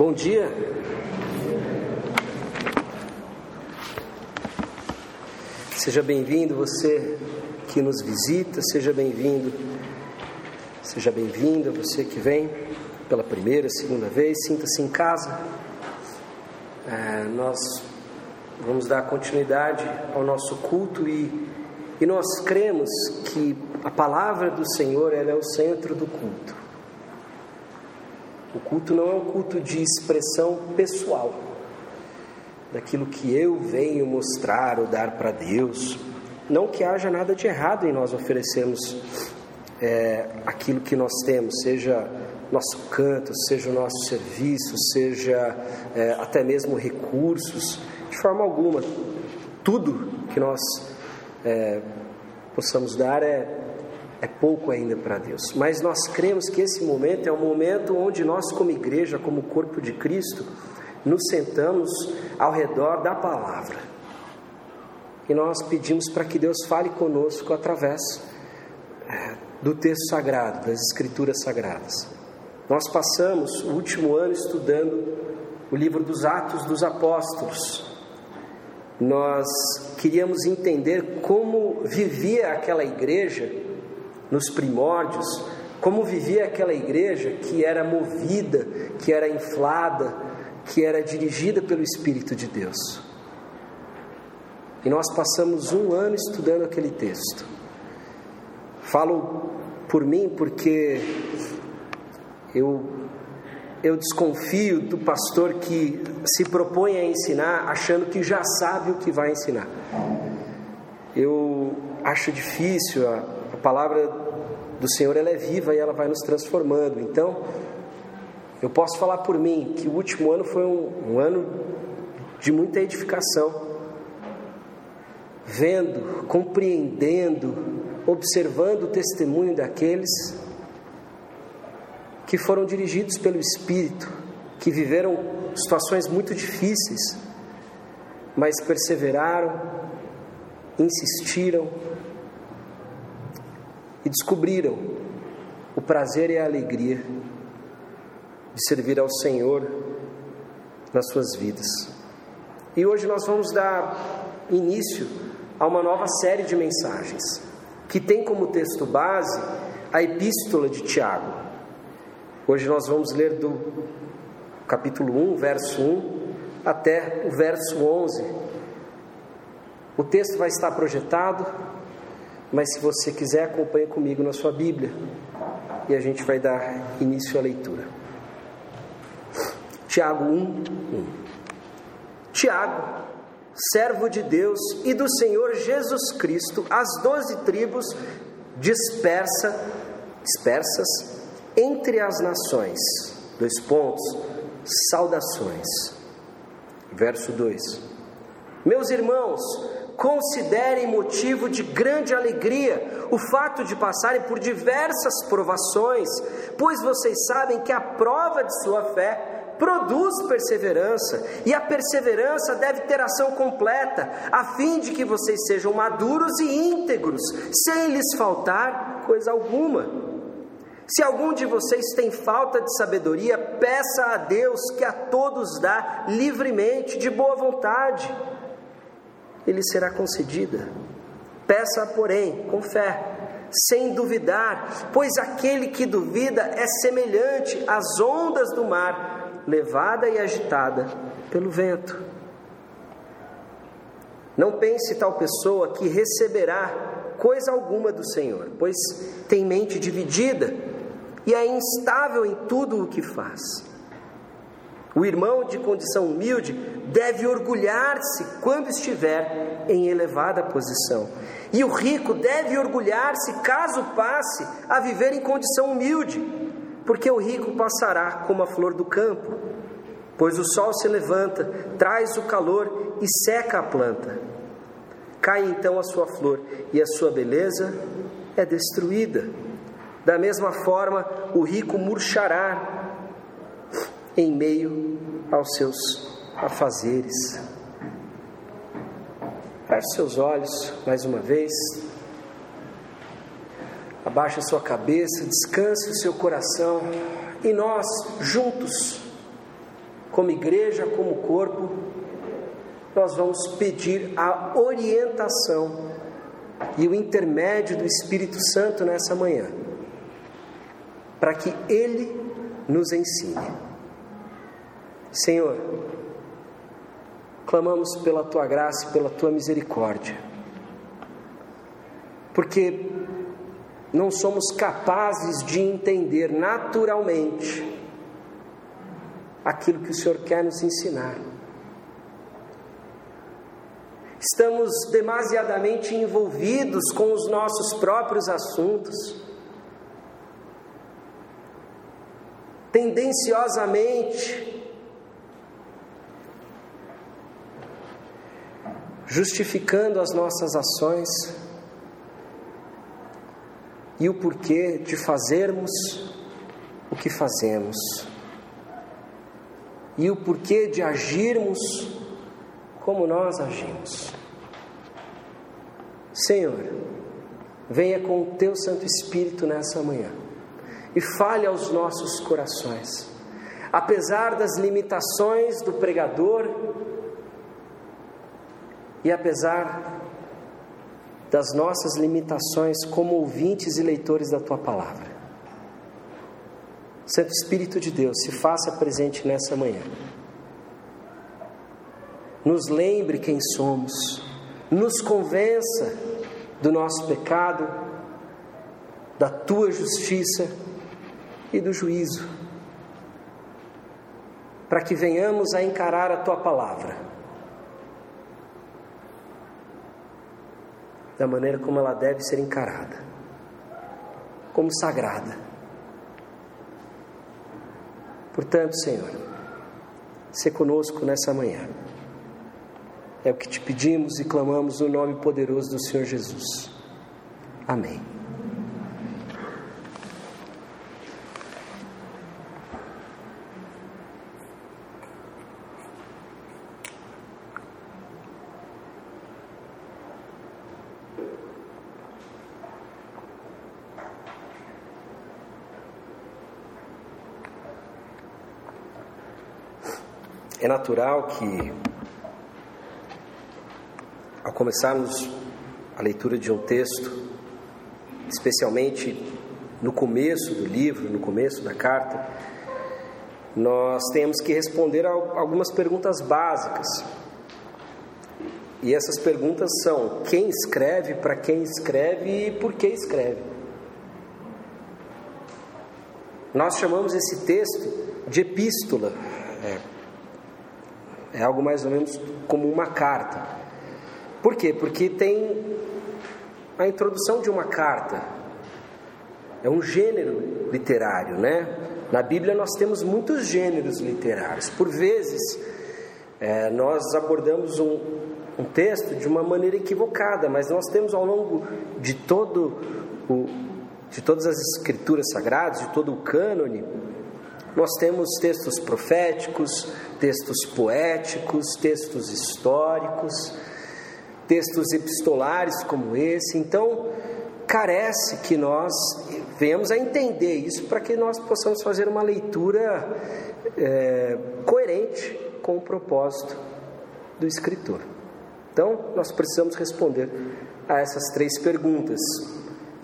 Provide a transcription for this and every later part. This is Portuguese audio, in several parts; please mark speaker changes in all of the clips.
Speaker 1: Bom dia. Seja bem-vindo você que nos visita, seja bem-vindo, seja bem-vinda você que vem pela primeira, segunda vez, sinta-se em casa. É, nós vamos dar continuidade ao nosso culto e, e nós cremos que a palavra do Senhor ela é o centro do culto. O culto não é um culto de expressão pessoal, daquilo que eu venho mostrar ou dar para Deus. Não que haja nada de errado em nós oferecermos é, aquilo que nós temos, seja nosso canto, seja o nosso serviço, seja é, até mesmo recursos, de forma alguma. Tudo que nós é, possamos dar é é pouco ainda para Deus. Mas nós cremos que esse momento é um momento onde nós, como igreja, como corpo de Cristo, nos sentamos ao redor da palavra. E nós pedimos para que Deus fale conosco através é, do texto sagrado, das escrituras sagradas. Nós passamos o último ano estudando o livro dos Atos dos Apóstolos. Nós queríamos entender como vivia aquela igreja nos primórdios, como vivia aquela igreja que era movida, que era inflada, que era dirigida pelo Espírito de Deus. E nós passamos um ano estudando aquele texto. Falo por mim porque eu, eu desconfio do pastor que se propõe a ensinar achando que já sabe o que vai ensinar. Eu acho difícil a, a palavra do Senhor ela é viva e ela vai nos transformando. Então, eu posso falar por mim que o último ano foi um, um ano de muita edificação, vendo, compreendendo, observando o testemunho daqueles que foram dirigidos pelo Espírito, que viveram situações muito difíceis, mas perseveraram, insistiram, e descobriram o prazer e a alegria de servir ao Senhor nas suas vidas. E hoje nós vamos dar início a uma nova série de mensagens que tem como texto base a Epístola de Tiago. Hoje nós vamos ler do capítulo 1, verso 1 até o verso 11. O texto vai estar projetado mas se você quiser, acompanhe comigo na sua Bíblia e a gente vai dar início à leitura. Tiago 1, 1. Tiago, servo de Deus e do Senhor Jesus Cristo, as doze tribos dispersa, dispersas entre as nações. Dois pontos. Saudações. Verso 2. Meus irmãos, considerem motivo de grande alegria o fato de passarem por diversas provações, pois vocês sabem que a prova de sua fé produz perseverança, e a perseverança deve ter ação completa, a fim de que vocês sejam maduros e íntegros, sem lhes faltar coisa alguma. Se algum de vocês tem falta de sabedoria, peça a Deus que a todos dá livremente, de boa vontade ele será concedida. Peça, porém, com fé, sem duvidar, pois aquele que duvida é semelhante às ondas do mar, levada e agitada pelo vento. Não pense tal pessoa que receberá coisa alguma do Senhor, pois tem mente dividida e é instável em tudo o que faz. O irmão de condição humilde deve orgulhar-se quando estiver em elevada posição. E o rico deve orgulhar-se caso passe a viver em condição humilde, porque o rico passará como a flor do campo, pois o sol se levanta, traz o calor e seca a planta. Cai então a sua flor e a sua beleza é destruída. Da mesma forma, o rico murchará em meio aos seus afazeres. Feche seus olhos mais uma vez. Abaixe a sua cabeça, descanse o seu coração e nós, juntos, como igreja, como corpo, nós vamos pedir a orientação e o intermédio do Espírito Santo nessa manhã, para que Ele nos ensine. Senhor, clamamos pela tua graça e pela tua misericórdia, porque não somos capazes de entender naturalmente aquilo que o Senhor quer nos ensinar. Estamos demasiadamente envolvidos com os nossos próprios assuntos. Tendenciosamente justificando as nossas ações e o porquê de fazermos o que fazemos e o porquê de agirmos como nós agimos. Senhor, venha com o teu Santo Espírito nessa manhã e fale aos nossos corações. Apesar das limitações do pregador e apesar das nossas limitações como ouvintes e leitores da tua palavra. Santo Espírito de Deus, se faça presente nessa manhã nos lembre quem somos, nos convença do nosso pecado, da tua justiça e do juízo, para que venhamos a encarar a tua palavra da maneira como ela deve ser encarada, como sagrada. Portanto, Senhor, se conosco nessa manhã. É o que te pedimos e clamamos no nome poderoso do Senhor Jesus. Amém. Natural que ao começarmos a leitura de um texto, especialmente no começo do livro, no começo da carta, nós temos que responder a algumas perguntas básicas. E essas perguntas são: quem escreve, para quem escreve e por que escreve? Nós chamamos esse texto de epístola. É, é algo mais ou menos como uma carta. Por quê? Porque tem a introdução de uma carta. É um gênero literário, né? Na Bíblia nós temos muitos gêneros literários. Por vezes, é, nós abordamos um, um, texto de uma maneira equivocada, mas nós temos ao longo de todo o, de todas as escrituras sagradas, de todo o cânone, nós temos textos proféticos, textos poéticos, textos históricos textos epistolares como esse. Então, carece que nós venhamos a entender isso para que nós possamos fazer uma leitura é, coerente com o propósito do escritor. Então, nós precisamos responder a essas três perguntas: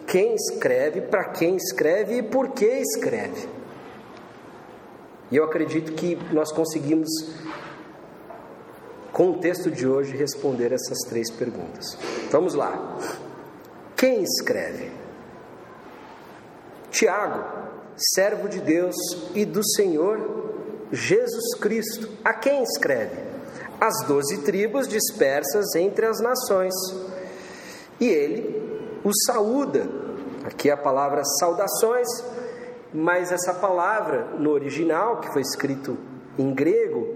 Speaker 1: quem escreve, para quem escreve e por que escreve. E eu acredito que nós conseguimos com o texto de hoje, responder essas três perguntas. Vamos lá. Quem escreve? Tiago, servo de Deus e do Senhor Jesus Cristo. A quem escreve? As doze tribos dispersas entre as nações. E ele os saúda. Aqui a palavra saudações, mas essa palavra no original, que foi escrito em grego,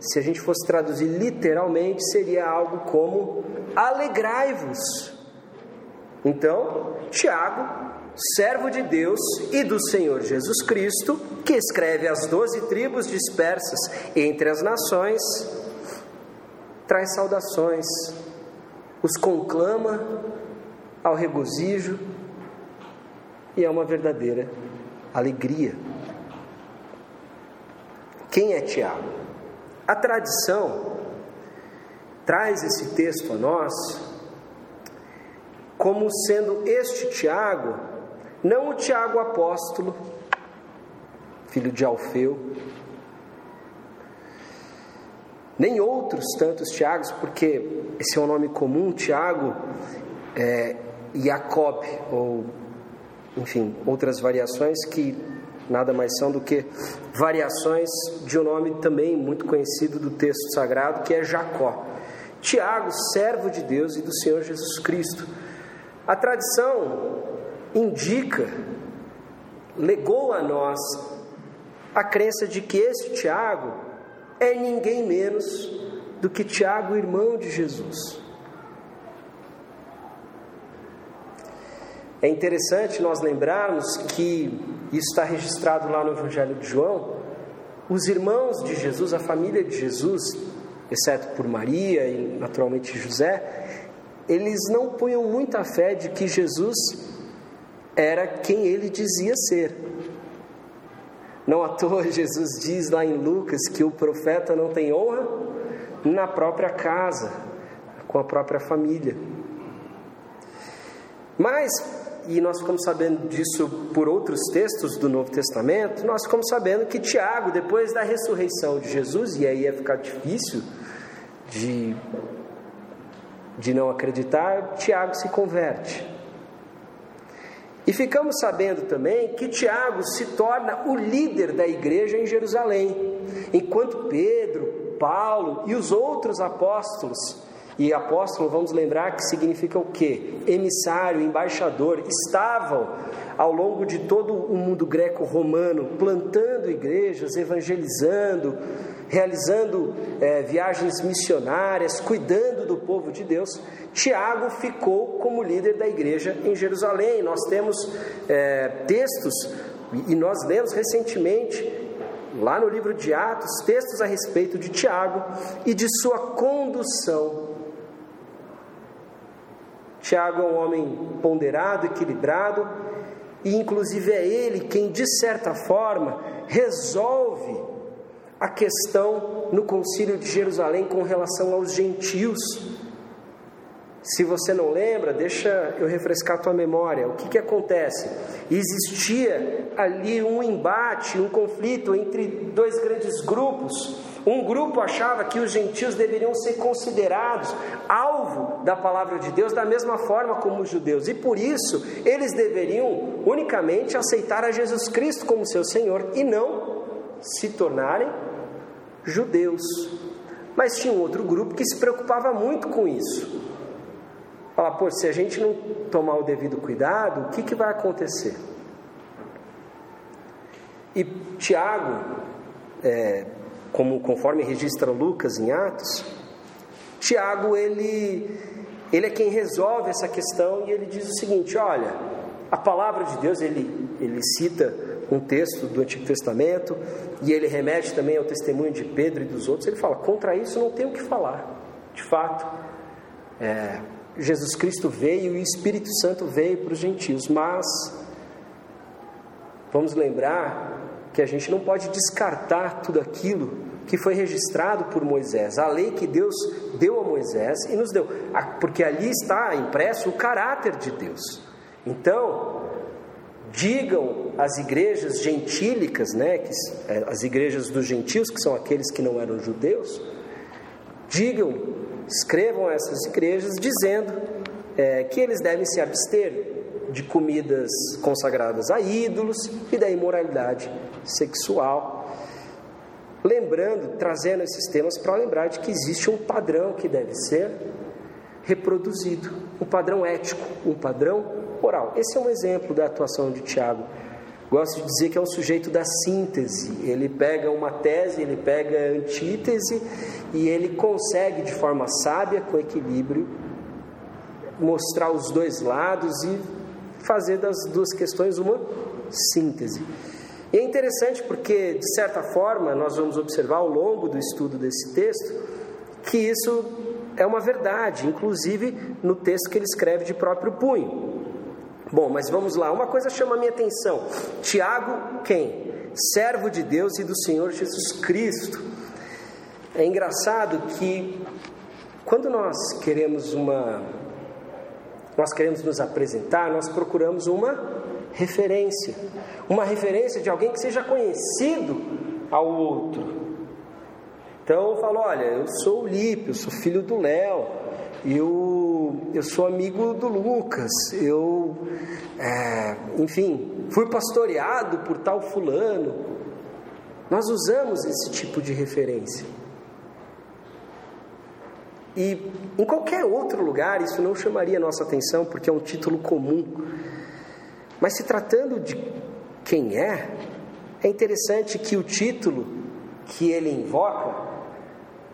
Speaker 1: se a gente fosse traduzir literalmente, seria algo como alegrai-vos. Então, Tiago, servo de Deus e do Senhor Jesus Cristo, que escreve as doze tribos dispersas entre as nações, traz saudações, os conclama ao regozijo e a uma verdadeira alegria. Quem é Tiago? A tradição traz esse texto a nós como sendo este Tiago, não o Tiago apóstolo, filho de Alfeu, nem outros tantos Tiagos, porque esse é um nome comum, Tiago é, Jacob, ou enfim, outras variações que nada mais são do que variações de um nome também muito conhecido do texto sagrado, que é Jacó. Tiago, servo de Deus e do Senhor Jesus Cristo. A tradição indica, legou a nós a crença de que esse Tiago é ninguém menos do que Tiago, irmão de Jesus. É interessante nós lembrarmos que isso está registrado lá no Evangelho de João. Os irmãos de Jesus, a família de Jesus, exceto por Maria e naturalmente José, eles não punham muita fé de que Jesus era quem ele dizia ser. Não à toa Jesus diz lá em Lucas que o profeta não tem honra na própria casa, com a própria família. Mas e nós ficamos sabendo disso por outros textos do Novo Testamento, nós ficamos sabendo que Tiago, depois da ressurreição de Jesus, e aí ia ficar difícil de, de não acreditar, Tiago se converte. E ficamos sabendo também que Tiago se torna o líder da igreja em Jerusalém, enquanto Pedro, Paulo e os outros apóstolos e apóstolo, vamos lembrar que significa o quê? Emissário, embaixador. Estavam ao longo de todo o mundo greco-romano plantando igrejas, evangelizando, realizando é, viagens missionárias, cuidando do povo de Deus. Tiago ficou como líder da igreja em Jerusalém. Nós temos é, textos, e nós lemos recentemente, lá no livro de Atos, textos a respeito de Tiago e de sua condução Tiago é um homem ponderado, equilibrado, e inclusive é ele quem, de certa forma, resolve a questão no Concílio de Jerusalém com relação aos gentios. Se você não lembra, deixa eu refrescar a tua memória. O que, que acontece? Existia ali um embate, um conflito entre dois grandes grupos. Um grupo achava que os gentios deveriam ser considerados alvo da palavra de Deus da mesma forma como os judeus, e por isso eles deveriam unicamente aceitar a Jesus Cristo como seu Senhor e não se tornarem judeus. Mas tinha um outro grupo que se preocupava muito com isso. Falar, pô, se a gente não tomar o devido cuidado, o que, que vai acontecer? E Tiago, é, como conforme registra Lucas em Atos, Tiago ele, ele é quem resolve essa questão e ele diz o seguinte: olha, a palavra de Deus, ele, ele cita um texto do Antigo Testamento e ele remete também ao testemunho de Pedro e dos outros. Ele fala: contra isso não tem o que falar, de fato. É, Jesus Cristo veio e o Espírito Santo veio para os gentios, mas vamos lembrar que a gente não pode descartar tudo aquilo que foi registrado por Moisés, a lei que Deus deu a Moisés e nos deu, porque ali está impresso o caráter de Deus. Então, digam as igrejas gentílicas, né, que, é, as igrejas dos gentios, que são aqueles que não eram judeus, digam escrevam essas igrejas dizendo é, que eles devem se abster de comidas consagradas a ídolos e da imoralidade sexual. Lembrando, trazendo esses temas para lembrar de que existe um padrão que deve ser reproduzido, um padrão ético, um padrão moral. Esse é um exemplo da atuação de Tiago Gosto de dizer que é o sujeito da síntese. Ele pega uma tese, ele pega a antítese e ele consegue, de forma sábia, com equilíbrio, mostrar os dois lados e fazer das duas questões uma síntese. E é interessante porque, de certa forma, nós vamos observar ao longo do estudo desse texto que isso é uma verdade, inclusive no texto que ele escreve de próprio punho. Bom, mas vamos lá. Uma coisa chama a minha atenção. Tiago, quem? Servo de Deus e do Senhor Jesus Cristo. É engraçado que quando nós queremos uma nós queremos nos apresentar, nós procuramos uma referência, uma referência de alguém que seja conhecido ao outro. Então eu falo, olha, eu sou o Lipe, eu sou filho do Léo, eu, eu sou amigo do Lucas, eu, é, enfim, fui pastoreado por tal fulano. Nós usamos esse tipo de referência. E em qualquer outro lugar isso não chamaria nossa atenção, porque é um título comum. Mas se tratando de quem é, é interessante que o título que ele invoca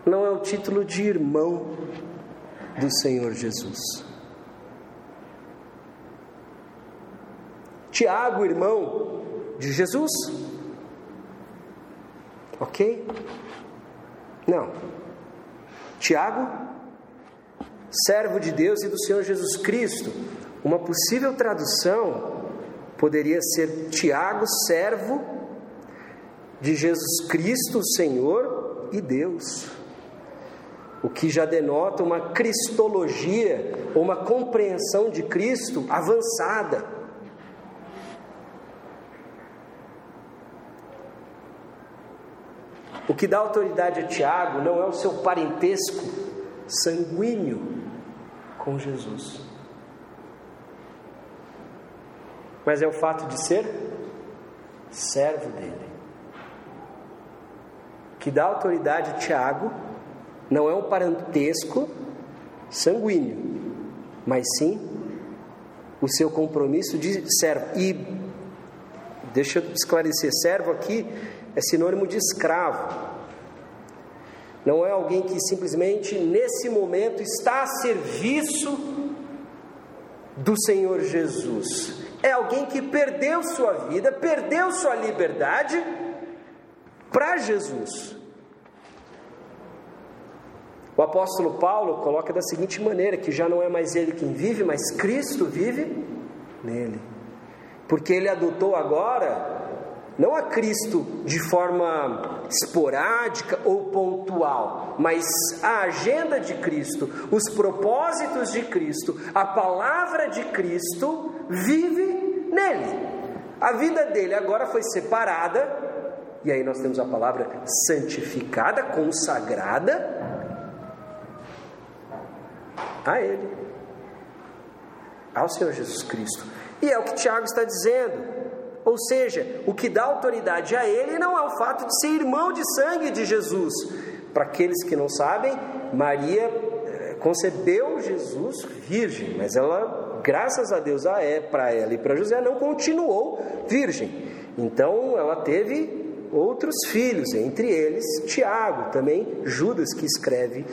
Speaker 1: não é o título de irmão do Senhor Jesus. Tiago, irmão de Jesus? Ok? Não. Tiago, servo de Deus e do Senhor Jesus Cristo. Uma possível tradução poderia ser Tiago, servo de Jesus Cristo, Senhor e Deus. O que já denota uma cristologia uma compreensão de Cristo avançada. O que dá autoridade a Tiago não é o seu parentesco sanguíneo com Jesus, mas é o fato de ser servo dele. Que dá autoridade a Tiago não é um parentesco sanguíneo, mas sim o seu compromisso de servo. E deixa eu esclarecer: servo aqui é sinônimo de escravo. Não é alguém que simplesmente nesse momento está a serviço do Senhor Jesus. É alguém que perdeu sua vida, perdeu sua liberdade para Jesus. O apóstolo Paulo coloca da seguinte maneira: que já não é mais ele quem vive, mas Cristo vive nele. Porque ele adotou agora não a Cristo de forma esporádica ou pontual, mas a agenda de Cristo, os propósitos de Cristo, a palavra de Cristo vive nele. A vida dele agora foi separada, e aí nós temos a palavra santificada, consagrada a ele, ao Senhor Jesus Cristo. E é o que Tiago está dizendo. Ou seja, o que dá autoridade a ele não é o fato de ser irmão de sangue de Jesus. Para aqueles que não sabem, Maria eh, concebeu Jesus virgem, mas ela, graças a Deus, a é para ela e para José não continuou virgem. Então ela teve outros filhos, entre eles Tiago, também Judas que escreve,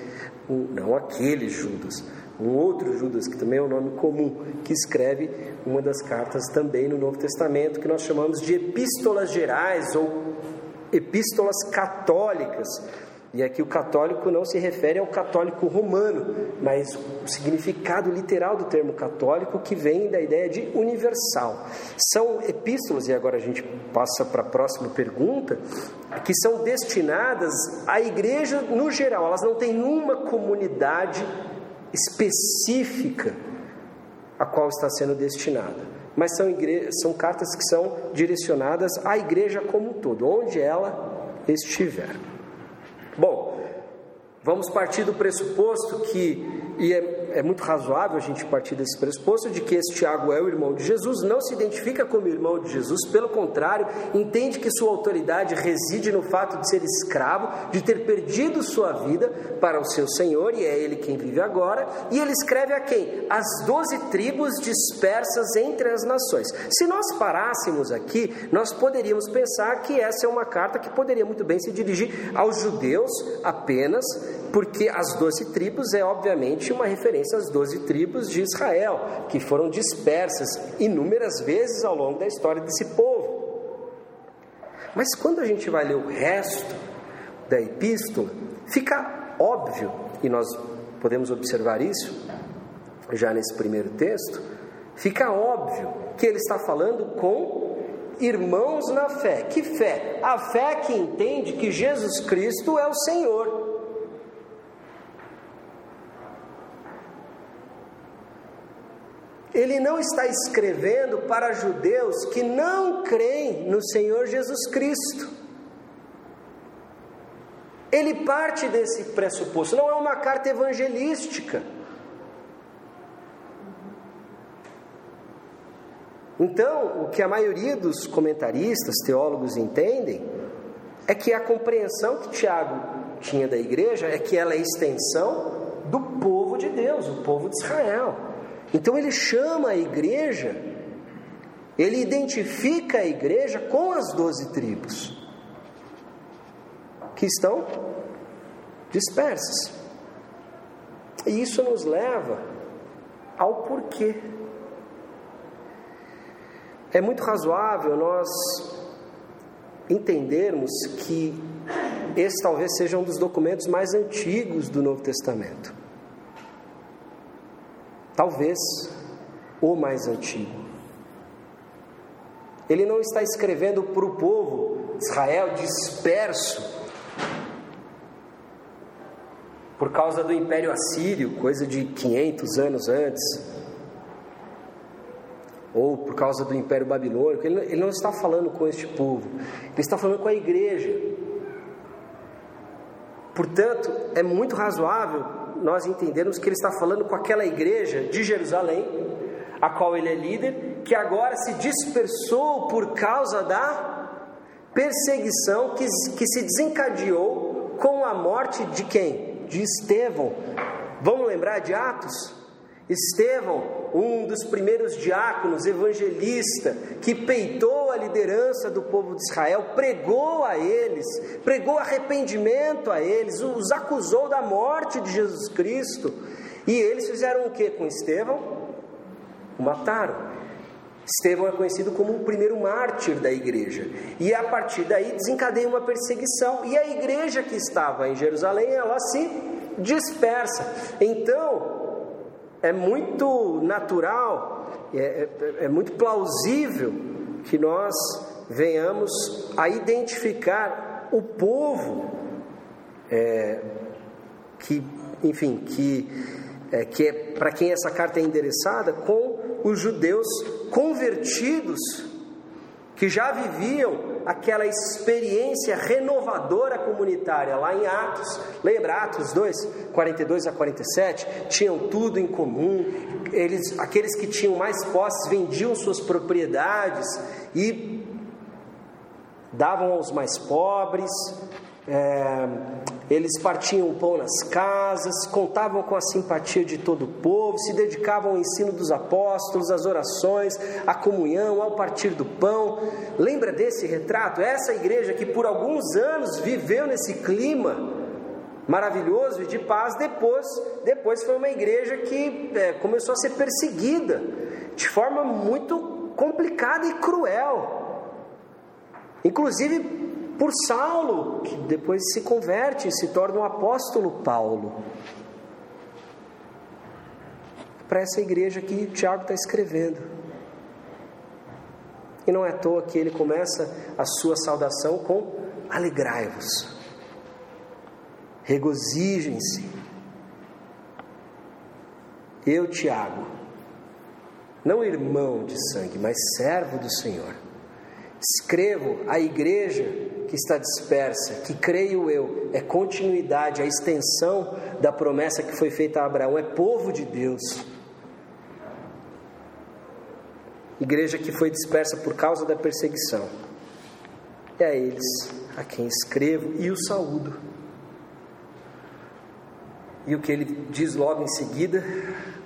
Speaker 1: não aquele Judas, um outro Judas, que também é um nome comum, que escreve uma das cartas também no Novo Testamento, que nós chamamos de epístolas gerais ou epístolas católicas. E aqui o católico não se refere ao católico romano, mas o significado literal do termo católico que vem da ideia de universal. São epístolas, e agora a gente passa para a próxima pergunta, que são destinadas à igreja no geral, elas não têm uma comunidade específica a qual está sendo destinada. Mas são, igre... são cartas que são direcionadas à igreja como um todo, onde ela estiver. Bom, vamos partir do pressuposto que e é, é, muito razoável a gente partir desse pressuposto de que esse Tiago é o irmão de Jesus, não se identifica como irmão de Jesus, pelo contrário, entende que sua autoridade reside no fato de ser escravo, de ter perdido sua vida para o seu Senhor, e é ele quem vive agora, e ele escreve a quem? As doze tribos dispersas entre as nações. Se nós parássemos aqui, nós poderíamos pensar que essa é uma carta que poderia muito bem se dirigir aos judeus apenas, porque as doze tribos é obviamente uma referência às doze tribos de Israel, que foram dispersas inúmeras vezes ao longo da história desse povo. Mas quando a gente vai ler o resto da epístola, fica óbvio, e nós podemos observar isso já nesse primeiro texto, fica óbvio que ele está falando com irmãos na fé. Que fé? A fé que entende que Jesus Cristo é o Senhor ele não está escrevendo para judeus que não creem no Senhor Jesus Cristo. Ele parte desse pressuposto, não é uma carta evangelística. Então, o que a maioria dos comentaristas, teólogos entendem, é que a compreensão que Tiago tinha da igreja é que ela é extensão do povo de Deus, o povo de Israel. Então ele chama a igreja, ele identifica a igreja com as doze tribos que estão dispersas. E isso nos leva ao porquê. É muito razoável nós entendermos que esse talvez seja um dos documentos mais antigos do Novo Testamento. Talvez o mais antigo. Ele não está escrevendo para o povo Israel disperso por causa do Império Assírio, coisa de 500 anos antes ou por causa do Império Babilônico, ele, ele não está falando com este povo, ele está falando com a igreja. Portanto, é muito razoável nós entendermos que ele está falando com aquela igreja de Jerusalém, a qual ele é líder, que agora se dispersou por causa da perseguição que, que se desencadeou com a morte de quem? De Estevão. Vamos lembrar de Atos? Estevão, um dos primeiros diáconos, evangelista, que peitou a liderança do povo de Israel, pregou a eles, pregou arrependimento a eles, os acusou da morte de Jesus Cristo. E eles fizeram o que com Estevão? O mataram. Estevão é conhecido como o primeiro mártir da igreja. E a partir daí desencadeia uma perseguição. E a igreja que estava em Jerusalém, ela se dispersa. Então, é muito natural, é, é, é muito plausível que nós venhamos a identificar o povo é, que, enfim, que, é, que é para quem essa carta é endereçada, com os judeus convertidos que já viviam aquela experiência renovadora comunitária lá em Atos. Lembra Atos 2, 42 a 47? Tinham tudo em comum. Eles, aqueles que tinham mais posses vendiam suas propriedades e davam aos mais pobres. É, eles partiam o pão nas casas, contavam com a simpatia de todo o povo, se dedicavam ao ensino dos apóstolos, às orações, à comunhão, ao partir do pão. Lembra desse retrato? Essa igreja que por alguns anos viveu nesse clima maravilhoso e de paz, depois, depois foi uma igreja que é, começou a ser perseguida de forma muito complicada e cruel. Inclusive por Saulo, que depois se converte e se torna o um apóstolo Paulo. Para essa igreja que Tiago está escrevendo. E não é à toa que ele começa a sua saudação com alegrai-vos, regozijem-se. Eu, Tiago, não irmão de sangue, mas servo do Senhor, escrevo à igreja que está dispersa, que creio eu, é continuidade, a extensão da promessa que foi feita a Abraão, é povo de Deus. Igreja que foi dispersa por causa da perseguição. É a eles a quem escrevo e o saúdo. E o que ele diz logo em seguida: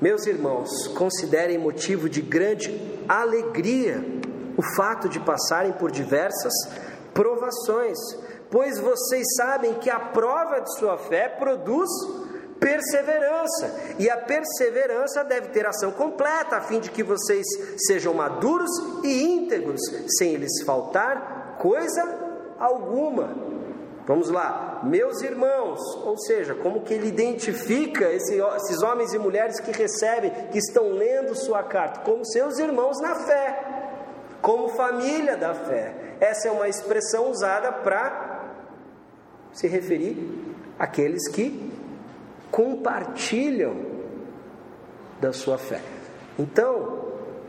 Speaker 1: Meus irmãos, considerem motivo de grande alegria o fato de passarem por diversas provações, pois vocês sabem que a prova de sua fé produz perseverança, e a perseverança deve ter ação completa, a fim de que vocês sejam maduros e íntegros, sem lhes faltar coisa alguma. Vamos lá, meus irmãos, ou seja, como que ele identifica esse, esses homens e mulheres que recebem, que estão lendo sua carta, como seus irmãos na fé, como família da fé. Essa é uma expressão usada para se referir àqueles que compartilham da sua fé. Então,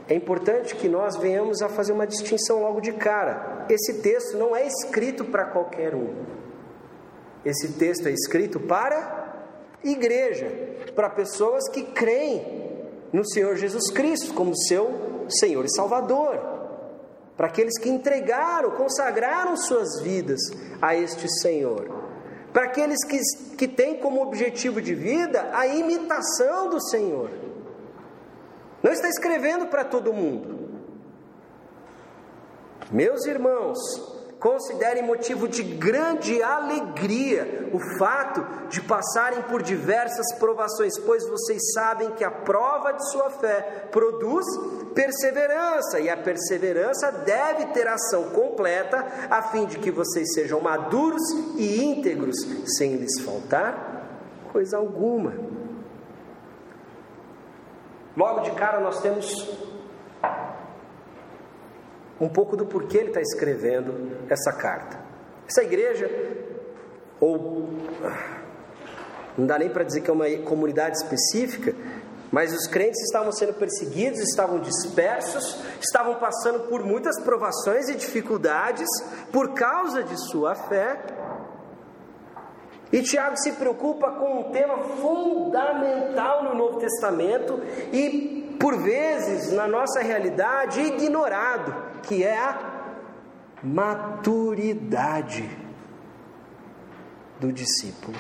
Speaker 1: é importante que nós venhamos a fazer uma distinção logo de cara. Esse texto não é escrito para qualquer um. Esse texto é escrito para igreja, para pessoas que creem no Senhor Jesus Cristo como seu Senhor e Salvador, para aqueles que entregaram, consagraram suas vidas a este Senhor, para aqueles que, que têm como objetivo de vida a imitação do Senhor. Não está escrevendo para todo mundo. Meus irmãos, considerem motivo de grande alegria o fato de passarem por diversas provações, pois vocês sabem que a prova de sua fé produz perseverança, e a perseverança deve ter ação completa, a fim de que vocês sejam maduros e íntegros, sem lhes faltar coisa alguma. Logo de cara nós temos um pouco do porquê ele está escrevendo essa carta. Essa igreja, ou não dá nem para dizer que é uma comunidade específica, mas os crentes estavam sendo perseguidos, estavam dispersos, estavam passando por muitas provações e dificuldades por causa de sua fé, e Tiago se preocupa com um tema fundamental no Novo Testamento e, por vezes, na nossa realidade, ignorado, que é a maturidade do discípulo.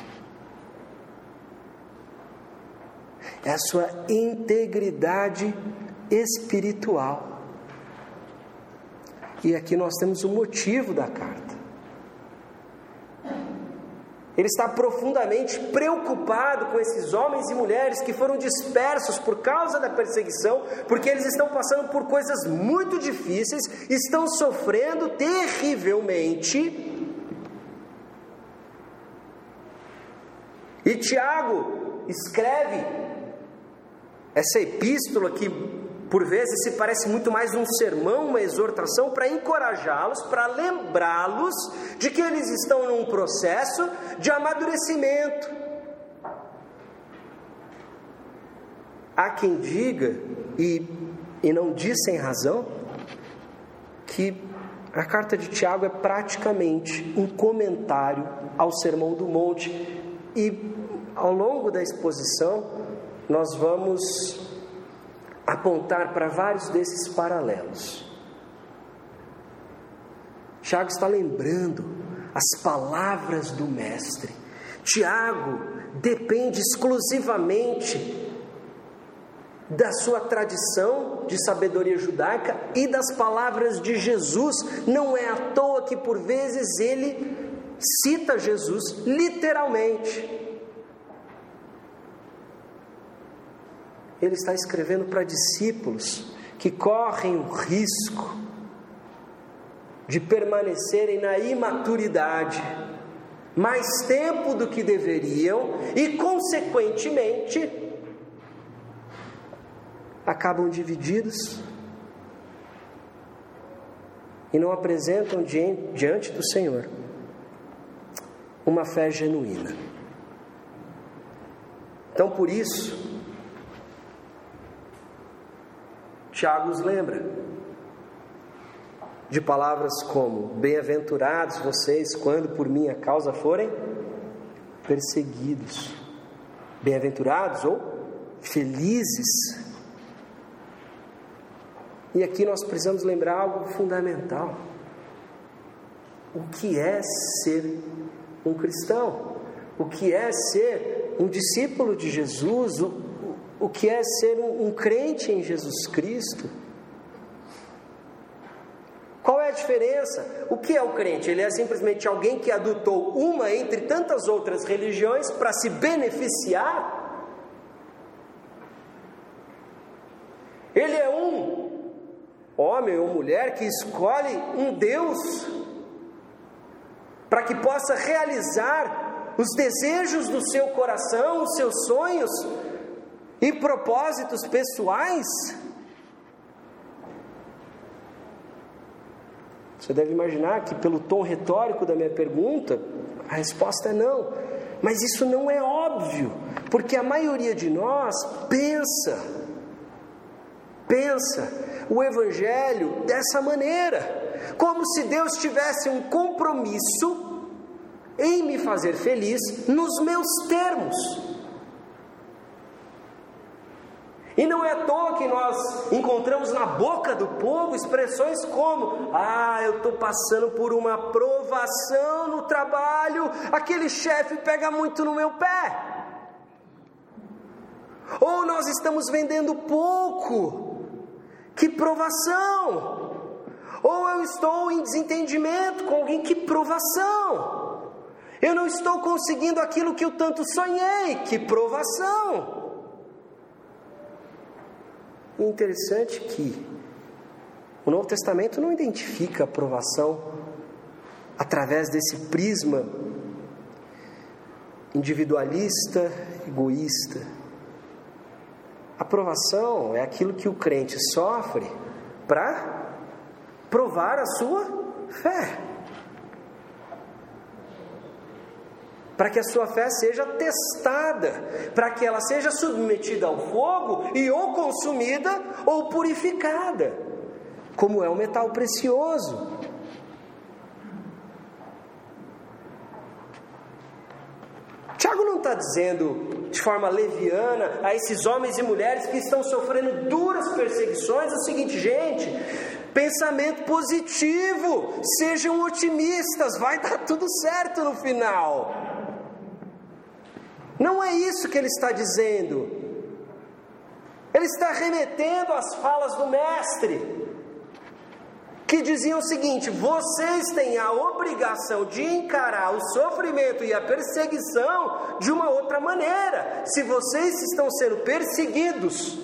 Speaker 1: É a sua integridade espiritual. E aqui nós temos o motivo da carta. Ele está profundamente preocupado com esses homens e mulheres que foram dispersos por causa da perseguição, porque eles estão passando por coisas muito difíceis, estão sofrendo terrivelmente. E Tiago escreve essa epístola que por vezes se parece muito mais um sermão, uma exortação para encorajá-los, para lembrá-los de que eles estão num processo de amadurecimento. Há quem diga, e, e não diz sem razão, que a carta de Tiago é praticamente um comentário ao Sermão do Monte, e ao longo da exposição nós vamos apontar para vários desses paralelos. Tiago está lembrando as palavras do Mestre. Tiago depende exclusivamente da sua tradição de sabedoria judaica e das palavras de Jesus. Não é à toa que por vezes ele cita Jesus literalmente. Ele está escrevendo para discípulos que correm o risco de permanecerem na imaturidade mais tempo do que deveriam e, consequentemente, acabam divididos e não apresentam diante do Senhor uma fé genuína. Então, por isso, Tiago nos lembra de palavras como: Bem-aventurados vocês quando por minha causa forem perseguidos. Bem-aventurados ou felizes. E aqui nós precisamos lembrar algo fundamental. O que é ser um cristão? O que é ser um discípulo de Jesus? O que é ser um, um crente em Jesus Cristo. Qual é a diferença? O que é o crente? Ele é simplesmente alguém que adotou uma entre tantas outras religiões para se beneficiar? Ele é um homem ou mulher que escolhe um Deus para que possa realizar os desejos do seu coração, os seus sonhos, e propósitos pessoais? Você deve imaginar que, pelo tom retórico da minha pergunta, a resposta é não. Mas isso não é óbvio, porque a maioria de nós pensa pensa o Evangelho dessa maneira, como se Deus tivesse um compromisso em me fazer feliz nos meus termos. E não é à toa que nós encontramos na boca do povo expressões como: Ah, eu estou passando por uma provação no trabalho, aquele chefe pega muito no meu pé. Ou nós estamos vendendo pouco, que provação. Ou eu estou em desentendimento com alguém, que provação. Eu não estou conseguindo aquilo que eu tanto sonhei, que provação. E interessante que o Novo Testamento não identifica a aprovação através desse prisma individualista, egoísta. A aprovação é aquilo que o crente sofre para provar a sua fé. Para que a sua fé seja testada, para que ela seja submetida ao fogo e ou consumida ou purificada, como é o metal precioso. Tiago não está dizendo de forma leviana a esses homens e mulheres que estão sofrendo duras perseguições o seguinte, gente, pensamento positivo, sejam otimistas, vai dar tudo certo no final. Não é isso que ele está dizendo. Ele está remetendo às falas do Mestre, que diziam o seguinte: vocês têm a obrigação de encarar o sofrimento e a perseguição de uma outra maneira. Se vocês estão sendo perseguidos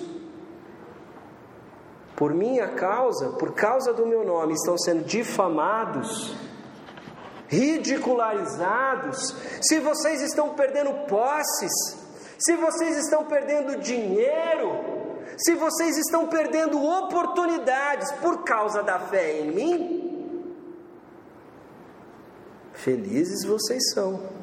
Speaker 1: por minha causa, por causa do meu nome, estão sendo difamados, ridicularizados, se vocês estão perdendo posses, se vocês estão perdendo dinheiro, se vocês estão perdendo oportunidades por causa da fé em mim, felizes vocês são.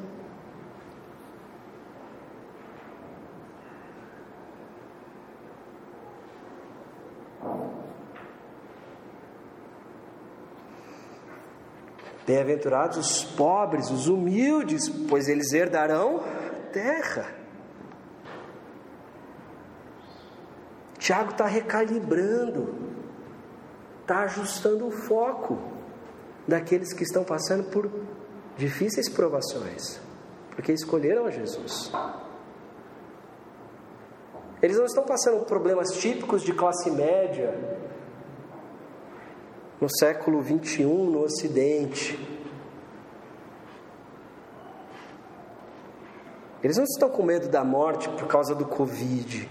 Speaker 1: Bem-aventurados os pobres, os humildes, pois eles herdarão a terra. Tiago está recalibrando, está ajustando o foco daqueles que estão passando por difíceis provações, porque escolheram a Jesus. Eles não estão passando problemas típicos de classe média, no século 21 no Ocidente. Eles não estão com medo da morte por causa do Covid.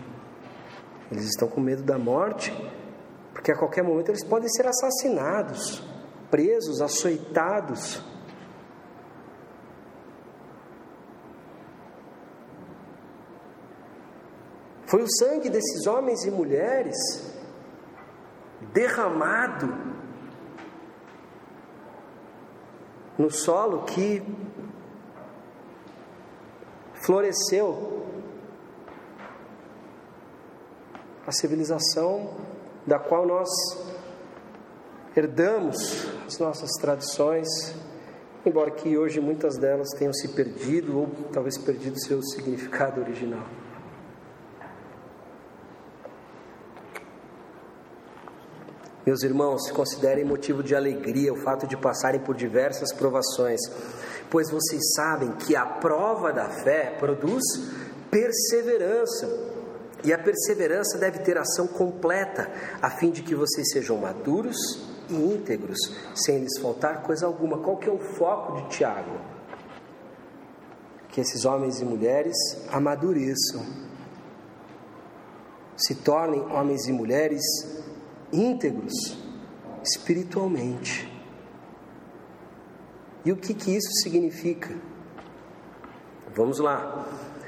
Speaker 1: Eles estão com medo da morte porque a qualquer momento eles podem ser assassinados, presos, açoitados. Foi o sangue desses homens e mulheres derramado no solo que floresceu a civilização da qual nós herdamos as nossas tradições, embora que hoje muitas delas tenham se perdido ou talvez perdido seu significado original. Meus irmãos, considerem motivo de alegria o fato de passarem por diversas provações, pois vocês sabem que a prova da fé produz perseverança. E a perseverança deve ter ação completa, a fim de que vocês sejam maduros e íntegros, sem lhes faltar coisa alguma. Qual que é o foco de Tiago? Que esses homens e mulheres amadureçam, se tornem homens e mulheres íntegros espiritualmente. E o que, que isso significa? Vamos lá.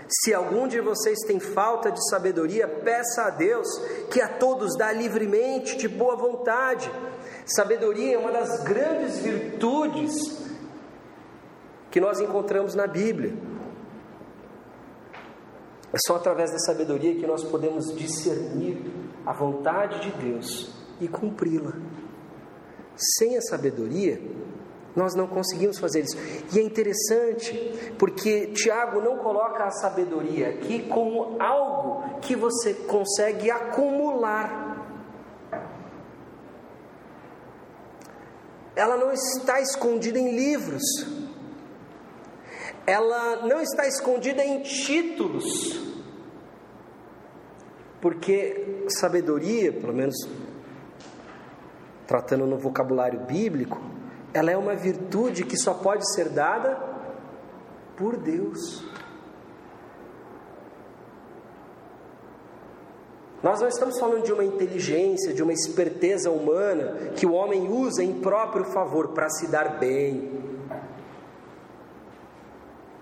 Speaker 1: Se algum de vocês tem falta de sabedoria, peça a Deus, que a todos dá livremente, de boa vontade. Sabedoria é uma das grandes virtudes que nós encontramos na Bíblia. É só através da sabedoria que nós podemos discernir a vontade de Deus e cumpri-la. Sem a sabedoria, nós não conseguimos fazer isso. E é interessante, porque Tiago não coloca a sabedoria aqui como algo que você consegue acumular. Ela não está escondida em livros. Ela não está escondida em títulos. Porque sabedoria, pelo menos tratando no vocabulário bíblico, ela é uma virtude que só pode ser dada por Deus. Nós não estamos falando de uma inteligência, de uma esperteza humana que o homem usa em próprio favor para se dar bem.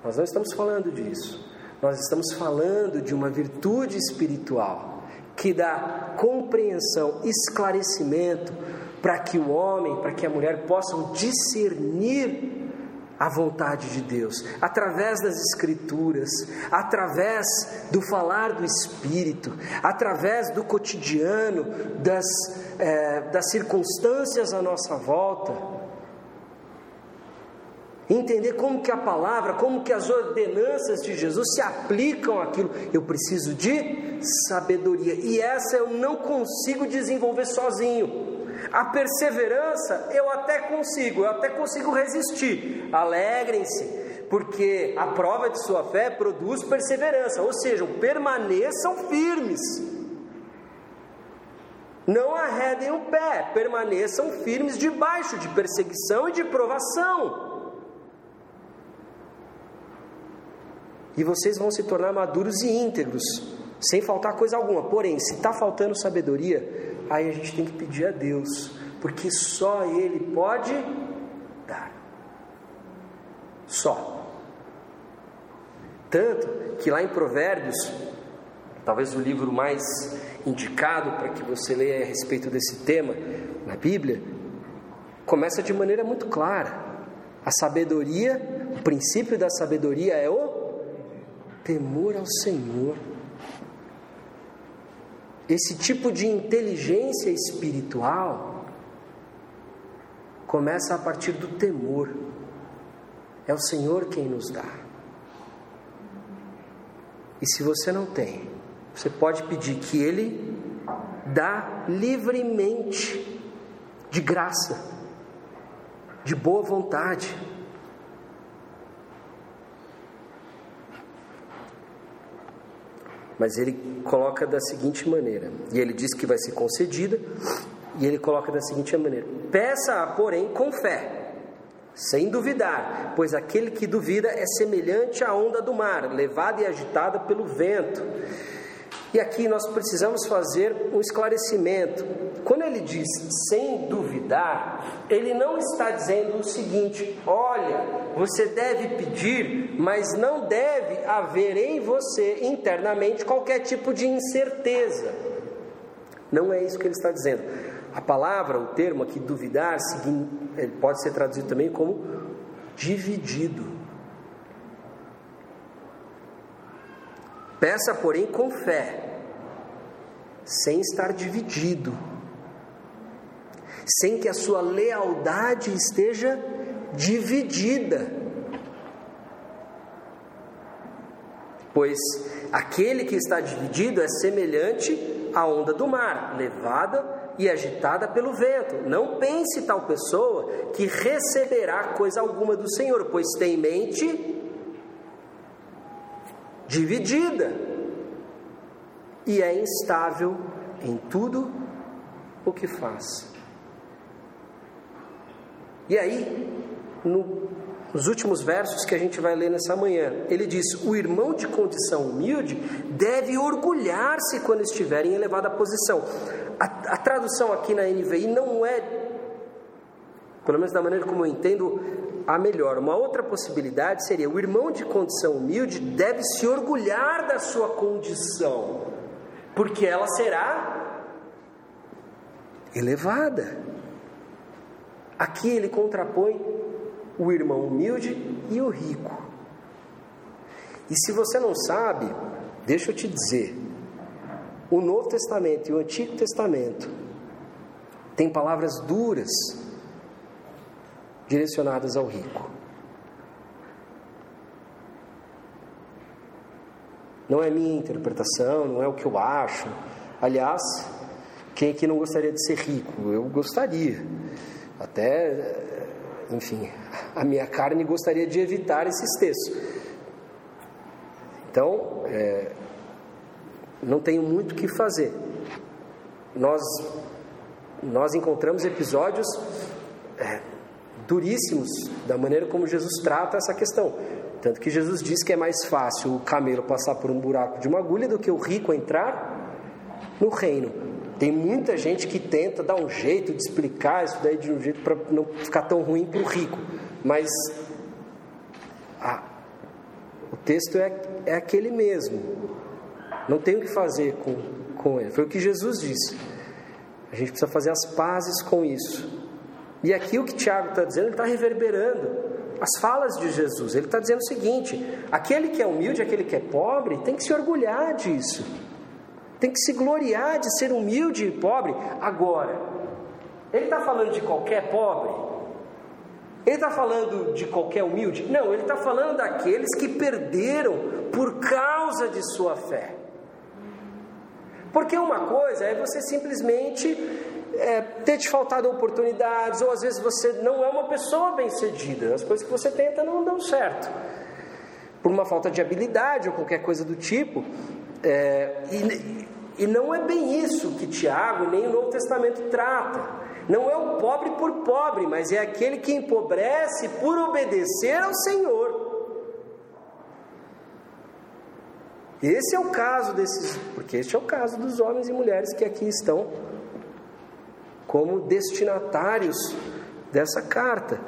Speaker 1: Nós não estamos falando disso. Nós estamos falando de uma virtude espiritual que dá compreensão, esclarecimento para que o homem, para que a mulher possam discernir a vontade de Deus, através das Escrituras, através do falar do Espírito, através do cotidiano, das, é, das circunstâncias à nossa volta. Entender como que a palavra, como que as ordenanças de Jesus se aplicam àquilo. Eu preciso de sabedoria. E essa eu não consigo desenvolver sozinho. A perseverança eu até consigo, eu até consigo resistir. Alegrem-se, porque a prova de sua fé produz perseverança, ou seja, permaneçam firmes. Não arredem o pé, permaneçam firmes debaixo de perseguição e de provação. E vocês vão se tornar maduros e íntegros, sem faltar coisa alguma. Porém, se está faltando sabedoria, aí a gente tem que pedir a Deus, porque só Ele pode dar. Só. Tanto que lá em Provérbios, talvez o livro mais indicado para que você leia a respeito desse tema na Bíblia, começa de maneira muito clara. A sabedoria, o princípio da sabedoria é o temor ao Senhor. Esse tipo de inteligência espiritual começa a partir do temor. É o Senhor quem nos dá. E se você não tem, você pode pedir que Ele dá livremente, de graça, de boa vontade. Mas ele coloca da seguinte maneira, e ele diz que vai ser concedida, e ele coloca da seguinte maneira: Peça, porém, com fé, sem duvidar, pois aquele que duvida é semelhante à onda do mar, levada e agitada pelo vento. E aqui nós precisamos fazer um esclarecimento. Quando ele diz sem duvidar, ele não está dizendo o seguinte: olha, você deve pedir, mas não deve haver em você internamente qualquer tipo de incerteza. Não é isso que ele está dizendo. A palavra, o termo aqui, duvidar, pode ser traduzido também como dividido. Peça, porém, com fé, sem estar dividido, sem que a sua lealdade esteja dividida. Pois aquele que está dividido é semelhante à onda do mar, levada e agitada pelo vento. Não pense tal pessoa que receberá coisa alguma do Senhor, pois tem mente dividida e é instável em tudo o que faz. E aí, no, nos últimos versos que a gente vai ler nessa manhã, ele diz: O irmão de condição humilde deve orgulhar-se quando estiver em elevada posição. A, a tradução aqui na NVI não é, pelo menos da maneira como eu entendo, a melhor. Uma outra possibilidade seria: o irmão de condição humilde deve se orgulhar da sua condição, porque ela será elevada. Aqui ele contrapõe o irmão humilde e o rico. E se você não sabe, deixa eu te dizer: o Novo Testamento e o Antigo Testamento têm palavras duras direcionadas ao rico. Não é minha interpretação, não é o que eu acho. Aliás, quem aqui não gostaria de ser rico? Eu gostaria. Até, enfim, a minha carne gostaria de evitar esses textos. Então, é, não tenho muito o que fazer. Nós, nós encontramos episódios é, duríssimos da maneira como Jesus trata essa questão. Tanto que Jesus diz que é mais fácil o camelo passar por um buraco de uma agulha do que o rico entrar no reino. Tem muita gente que tenta dar um jeito de explicar isso daí de um jeito para não ficar tão ruim para o rico. Mas o texto é, é aquele mesmo. Não tem o que fazer com, com ele. Foi o que Jesus disse. A gente precisa fazer as pazes com isso. E aqui o que Tiago está dizendo, ele está reverberando as falas de Jesus. Ele está dizendo o seguinte: aquele que é humilde, aquele que é pobre, tem que se orgulhar disso. Tem que se gloriar de ser humilde e pobre. Agora, ele está falando de qualquer pobre? Ele está falando de qualquer humilde? Não, ele está falando daqueles que perderam por causa de sua fé. Porque uma coisa é você simplesmente é, ter te faltado oportunidades, ou às vezes você não é uma pessoa bem-sucedida, as coisas que você tenta não dão certo, por uma falta de habilidade ou qualquer coisa do tipo. É, e, e não é bem isso que Tiago nem o Novo Testamento trata. Não é o pobre por pobre, mas é aquele que empobrece por obedecer ao Senhor. Esse é o caso desses, porque este é o caso dos homens e mulheres que aqui estão como destinatários dessa carta.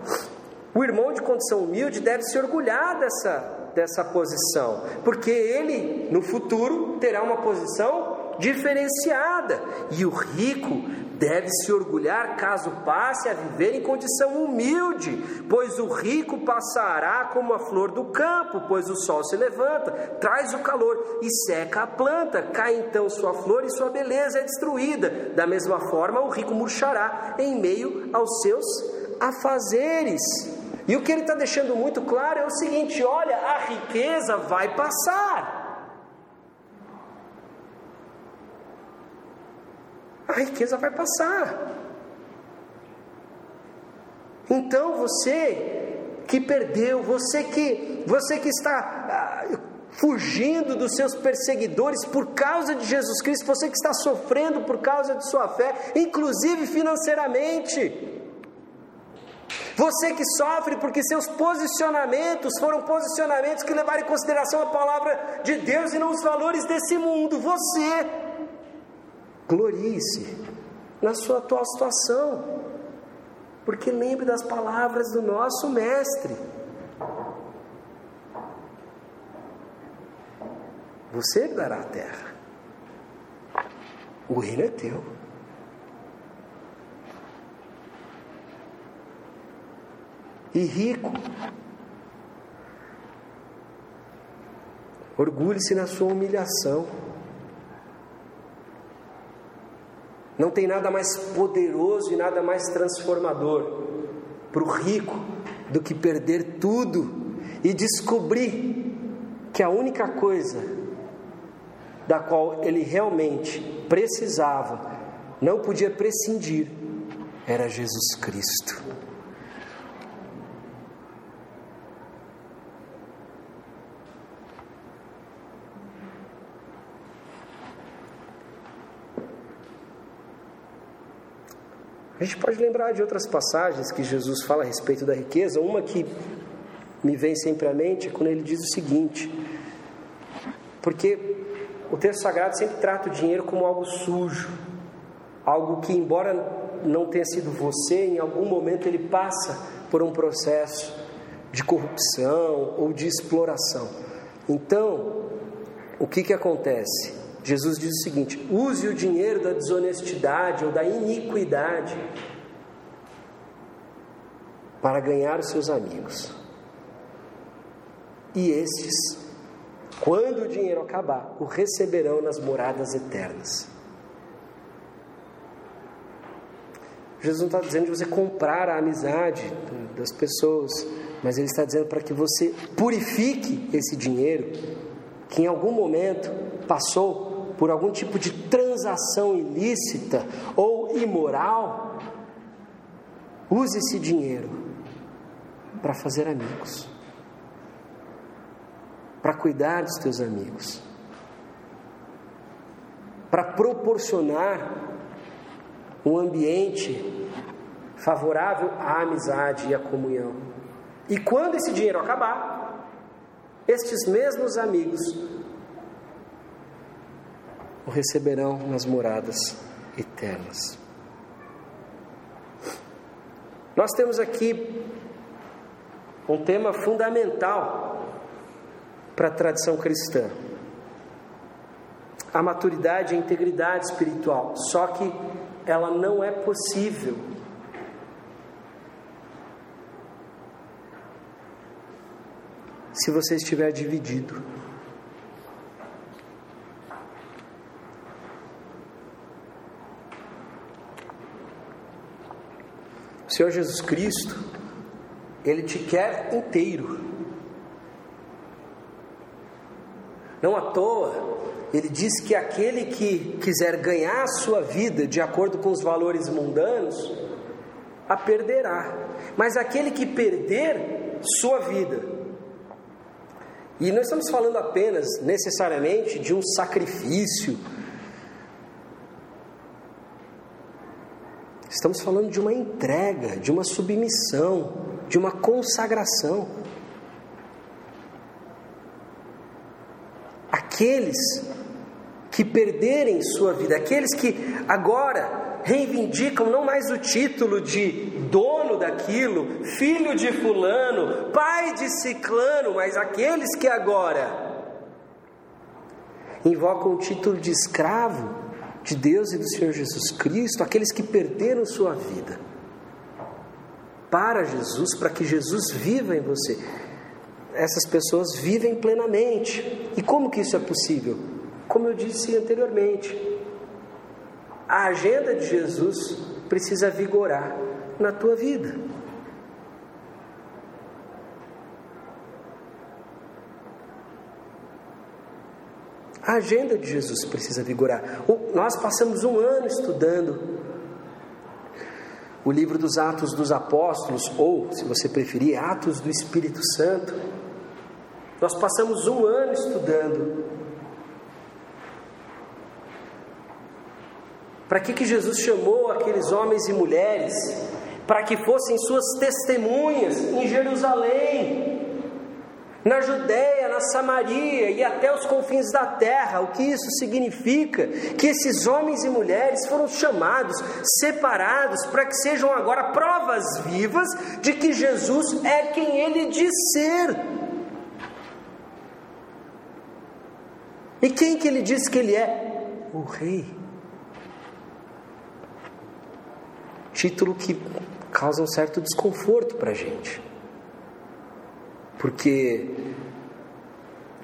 Speaker 1: O irmão de condição humilde deve se orgulhar dessa, dessa posição, porque ele no futuro terá uma posição diferenciada e o rico deve se orgulhar caso passe a viver em condição humilde, pois o rico passará como a flor do campo, pois o sol se levanta, traz o calor e seca a planta, cai então sua flor e sua beleza é destruída. Da mesma forma, o rico murchará em meio aos seus afazeres. E o que ele está deixando muito claro é o seguinte: olha, a riqueza vai passar. A riqueza vai passar. Então você que perdeu, você que você que está ah, fugindo dos seus perseguidores por causa de Jesus Cristo, você que está sofrendo por causa de sua fé, inclusive financeiramente. Você que sofre porque seus posicionamentos foram posicionamentos que levaram em consideração a palavra de Deus e não os valores desse mundo. Você Glorie-se na sua atual situação, porque lembre das palavras do nosso Mestre. Você dará a terra, o reino é teu. E rico, orgulhe-se na sua humilhação. Não tem nada mais poderoso e nada mais transformador para o rico do que perder tudo e descobrir que a única coisa da qual ele realmente precisava, não podia prescindir, era Jesus Cristo. A gente pode lembrar de outras passagens que Jesus fala a respeito da riqueza. Uma que me vem sempre à mente é quando ele diz o seguinte: porque o texto sagrado sempre trata o dinheiro como algo sujo, algo que, embora não tenha sido você, em algum momento ele passa por um processo de corrupção ou de exploração. Então, o que, que acontece? Jesus diz o seguinte: use o dinheiro da desonestidade ou da iniquidade para ganhar os seus amigos. E estes quando o dinheiro acabar, o receberão nas moradas eternas. Jesus não está dizendo de você comprar a amizade das pessoas, mas Ele está dizendo para que você purifique esse dinheiro que em algum momento passou por algum tipo de transação ilícita ou imoral. Use esse dinheiro para fazer amigos, para cuidar dos teus amigos, para proporcionar um ambiente favorável à amizade e à comunhão. E quando esse dinheiro acabar, estes mesmos amigos o receberão nas moradas eternas. Nós temos aqui um tema fundamental para a tradição cristã: a maturidade e a integridade espiritual. Só que ela não é possível. Se você estiver dividido. O Senhor Jesus Cristo, Ele te quer inteiro. Não à toa, ele diz que aquele que quiser ganhar a sua vida de acordo com os valores mundanos, a perderá. Mas aquele que perder sua vida, e não estamos falando apenas necessariamente de um sacrifício, estamos falando de uma entrega, de uma submissão, de uma consagração. Aqueles que perderem sua vida, aqueles que agora reivindicam não mais o título de dono daquilo, filho de Fulano, pai de Ciclano, mas aqueles que agora invocam o título de escravo de Deus e do Senhor Jesus Cristo, aqueles que perderam sua vida para Jesus, para que Jesus viva em você. Essas pessoas vivem plenamente. E como que isso é possível? como eu disse anteriormente, a agenda de Jesus precisa vigorar na tua vida. A agenda de Jesus precisa vigorar. Nós passamos um ano estudando o livro dos Atos dos Apóstolos, ou, se você preferir, Atos do Espírito Santo. Nós passamos um ano estudando Para que, que Jesus chamou aqueles homens e mulheres? Para que fossem suas testemunhas em Jerusalém, na Judéia, na Samaria e até os confins da terra. O que isso significa? Que esses homens e mulheres foram chamados, separados, para que sejam agora provas vivas de que Jesus é quem ele diz ser. E quem que ele diz que ele é? O Rei. título que causa um certo desconforto para a gente. Porque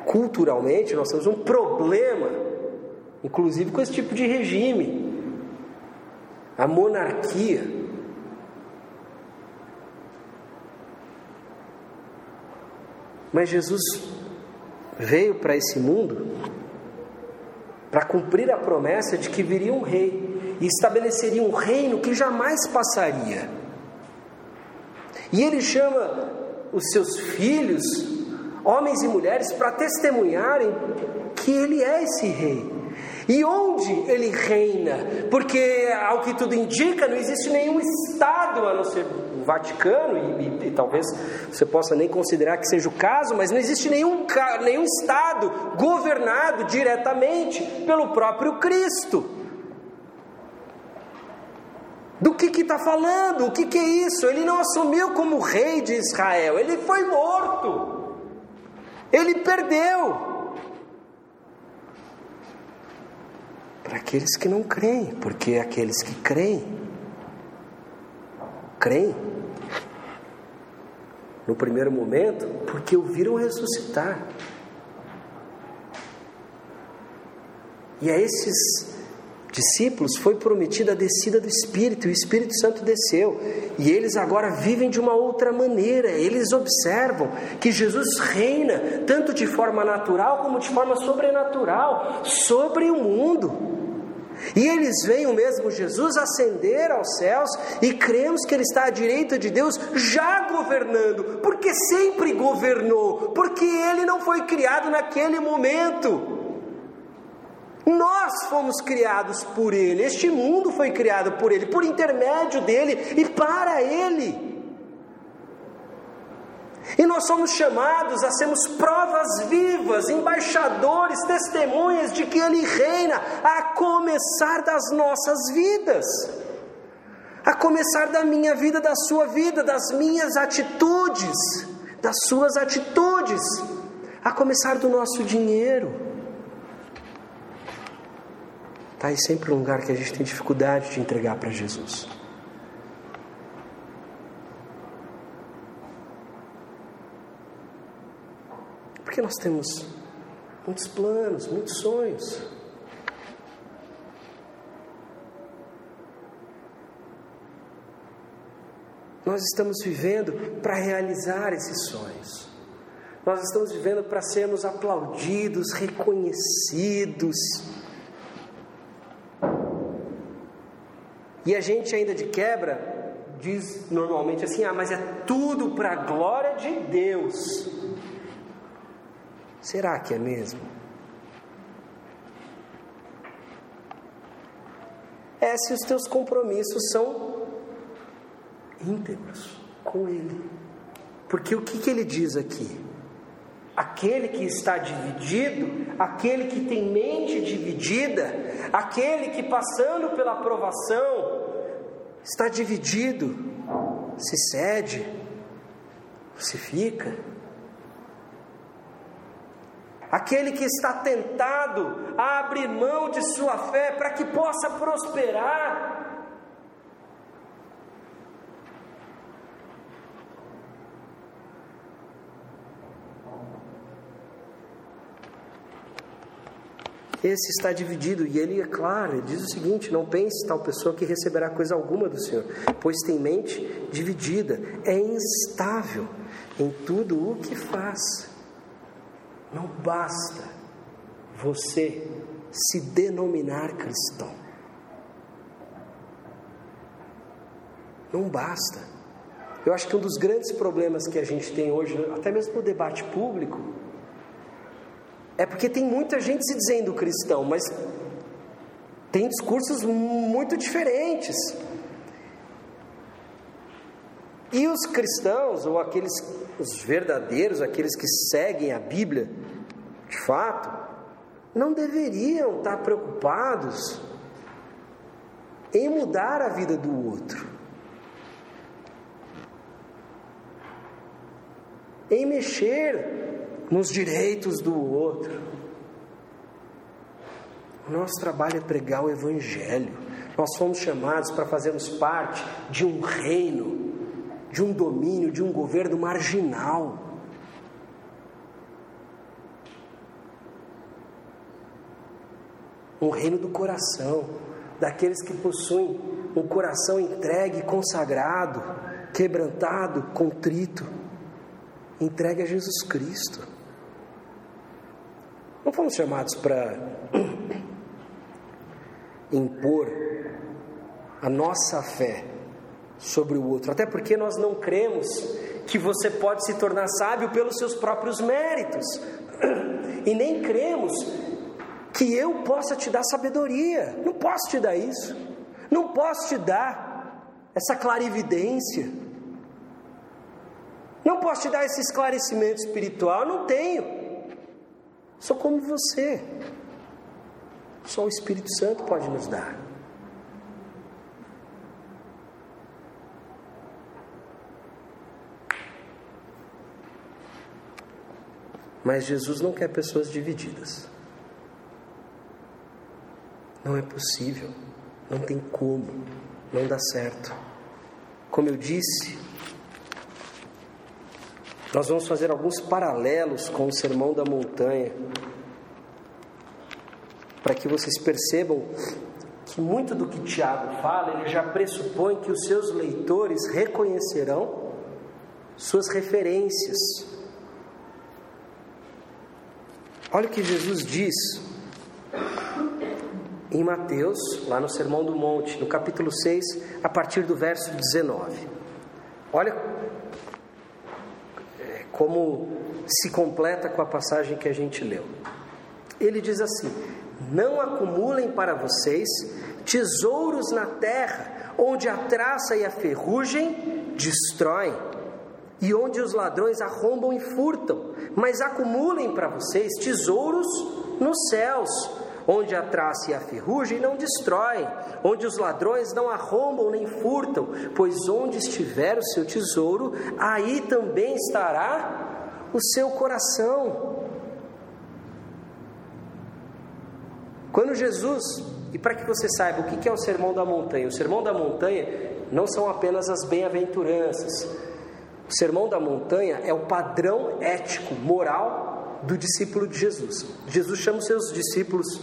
Speaker 1: culturalmente nós temos um problema, inclusive com esse tipo de regime, a monarquia. Mas Jesus veio para esse mundo para cumprir a promessa de que viria um rei e estabeleceria um reino que jamais passaria. E ele chama os seus filhos, homens e mulheres, para testemunharem que ele é esse rei. E onde ele reina? Porque, ao que tudo indica, não existe nenhum Estado, a não ser o Vaticano, e, e, e talvez você possa nem considerar que seja o caso, mas não existe nenhum, nenhum Estado governado diretamente pelo próprio Cristo. Do que está falando? O que, que é isso? Ele não assumiu como rei de Israel, ele foi morto, ele perdeu. Para aqueles que não creem, porque aqueles que creem, creem no primeiro momento, porque o viram ressuscitar. E a esses discípulos foi prometida a descida do Espírito, e o Espírito Santo desceu, e eles agora vivem de uma outra maneira, eles observam que Jesus reina, tanto de forma natural como de forma sobrenatural, sobre o mundo. E eles veem o mesmo Jesus ascender aos céus e cremos que Ele está à direita de Deus, já governando, porque sempre governou, porque Ele não foi criado naquele momento. Nós fomos criados por Ele, este mundo foi criado por Ele, por intermédio dele e para Ele. E nós somos chamados a sermos provas vivas, embaixadores, testemunhas de que Ele reina, a começar das nossas vidas, a começar da minha vida, da sua vida, das minhas atitudes, das suas atitudes, a começar do nosso dinheiro Está aí sempre um lugar que a gente tem dificuldade de entregar para Jesus. Porque nós temos muitos planos, muitos sonhos. Nós estamos vivendo para realizar esses sonhos. Nós estamos vivendo para sermos aplaudidos, reconhecidos E a gente ainda de quebra diz normalmente assim: ah, mas é tudo para a glória de Deus. Será que é mesmo? É se os teus compromissos são íntegros com Ele. Porque o que, que ele diz aqui? Aquele que está dividido, aquele que tem mente dividida, aquele que passando pela provação está dividido, se cede, se fica. Aquele que está tentado a abrir mão de sua fé para que possa prosperar, Esse está dividido, e ele é claro, ele diz o seguinte: não pense tal pessoa que receberá coisa alguma do Senhor, pois tem mente dividida, é instável em tudo o que faz. Não basta você se denominar cristão. Não basta. Eu acho que um dos grandes problemas que a gente tem hoje, até mesmo no debate público, é porque tem muita gente se dizendo cristão, mas tem discursos muito diferentes. E os cristãos, ou aqueles, os verdadeiros, aqueles que seguem a Bíblia, de fato, não deveriam estar preocupados em mudar a vida do outro, em mexer nos direitos do outro. O nosso trabalho é pregar o Evangelho. Nós fomos chamados para fazermos parte de um reino, de um domínio, de um governo marginal. Um reino do coração, daqueles que possuem um coração entregue, consagrado, quebrantado, contrito, entregue a Jesus Cristo. Não fomos chamados para impor a nossa fé sobre o outro, até porque nós não cremos que você pode se tornar sábio pelos seus próprios méritos, e nem cremos que eu possa te dar sabedoria, não posso te dar isso, não posso te dar essa clarividência, não posso te dar esse esclarecimento espiritual, não tenho. Sou como você. Só o Espírito Santo pode nos dar. Mas Jesus não quer pessoas divididas. Não é possível, não tem como, não dá certo. Como eu disse, nós vamos fazer alguns paralelos com o Sermão da Montanha. para que vocês percebam que muito do que Tiago fala, ele já pressupõe que os seus leitores reconhecerão suas referências. Olha o que Jesus diz em Mateus, lá no Sermão do Monte, no capítulo 6, a partir do verso 19. Olha como se completa com a passagem que a gente leu. Ele diz assim: Não acumulem para vocês tesouros na terra, onde a traça e a ferrugem destroem, e onde os ladrões arrombam e furtam, mas acumulem para vocês tesouros nos céus onde a traça e a ferrugem não destroem, onde os ladrões não arrombam nem furtam, pois onde estiver o seu tesouro, aí também estará o seu coração. Quando Jesus, e para que você saiba o que é o sermão da montanha, o sermão da montanha não são apenas as bem-aventuranças. O sermão da montanha é o padrão ético, moral do discípulo de Jesus. Jesus chama os seus discípulos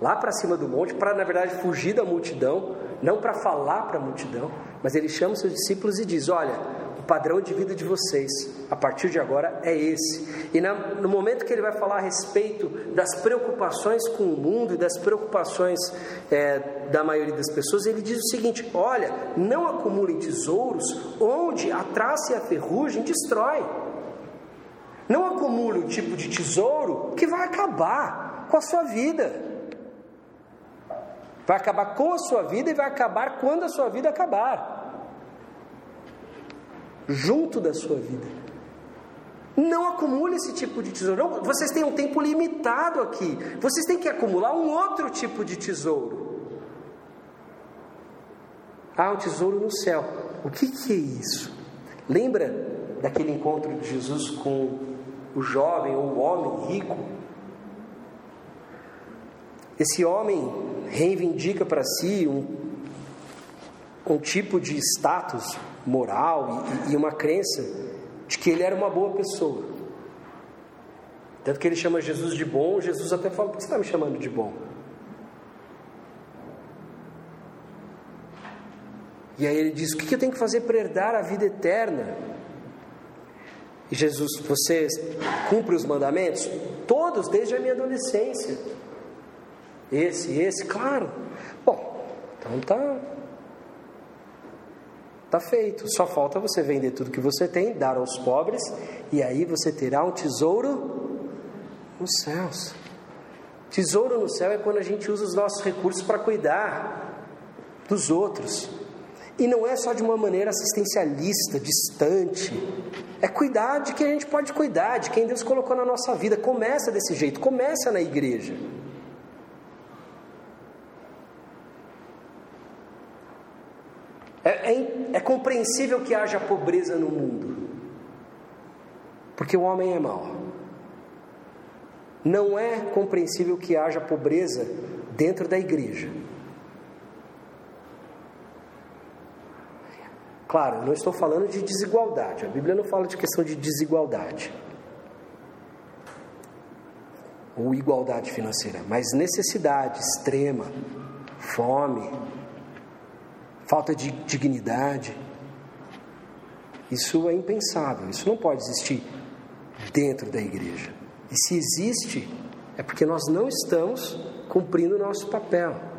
Speaker 1: lá para cima do monte para, na verdade, fugir da multidão, não para falar para a multidão, mas ele chama os seus discípulos e diz: Olha, o padrão de vida de vocês, a partir de agora, é esse. E na, no momento que ele vai falar a respeito das preocupações com o mundo e das preocupações é, da maioria das pessoas, ele diz o seguinte: Olha, não acumulem tesouros onde a traça e a ferrugem destrói. Não acumule o tipo de tesouro que vai acabar com a sua vida. Vai acabar com a sua vida e vai acabar quando a sua vida acabar. Junto da sua vida. Não acumule esse tipo de tesouro. Não, vocês têm um tempo limitado aqui. Vocês têm que acumular um outro tipo de tesouro. Ah, um tesouro no céu. O que, que é isso? Lembra daquele encontro de Jesus com o jovem ou o homem rico. Esse homem reivindica para si um, um tipo de status moral e, e uma crença de que ele era uma boa pessoa. Tanto que ele chama Jesus de bom, Jesus até fala: por que você está me chamando de bom? E aí ele diz: o que eu tenho que fazer para herdar a vida eterna? Jesus, você cumpre os mandamentos? Todos, desde a minha adolescência. Esse, esse, claro. Bom, então tá. Tá feito. Só falta você vender tudo que você tem, dar aos pobres, e aí você terá um tesouro nos céus. Tesouro no céu é quando a gente usa os nossos recursos para cuidar dos outros. E não é só de uma maneira assistencialista, distante. É cuidar de quem a gente pode cuidar, de quem Deus colocou na nossa vida. Começa desse jeito, começa na igreja. É, é, é compreensível que haja pobreza no mundo, porque o homem é mau. Não é compreensível que haja pobreza dentro da igreja. Claro, não estou falando de desigualdade, a Bíblia não fala de questão de desigualdade ou igualdade financeira, mas necessidade extrema, fome, falta de dignidade. Isso é impensável, isso não pode existir dentro da igreja. E se existe, é porque nós não estamos cumprindo o nosso papel.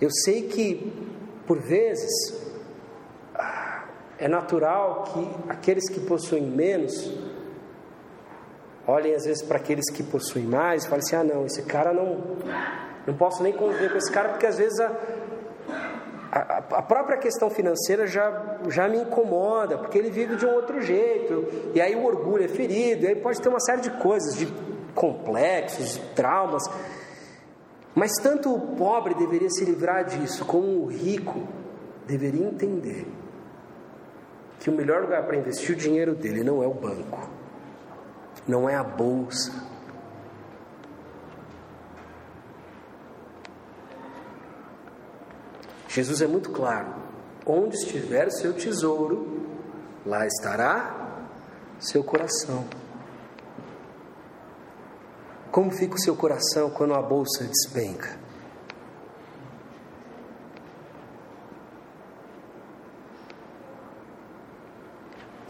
Speaker 1: Eu sei que, por vezes, é natural que aqueles que possuem menos olhem às vezes para aqueles que possuem mais e falem assim: ah, não, esse cara não. Não posso nem conviver com esse cara, porque às vezes a, a, a, própria questão financeira já, já me incomoda, porque ele vive de um outro jeito, e aí o orgulho é ferido, e aí pode ter uma série de coisas, de complexos, traumas. Mas tanto o pobre deveria se livrar disso, como o rico deveria entender que o melhor lugar para investir o dinheiro dele não é o banco, não é a bolsa. Jesus é muito claro: onde estiver seu tesouro, lá estará seu coração. Como fica o seu coração quando a bolsa despenca?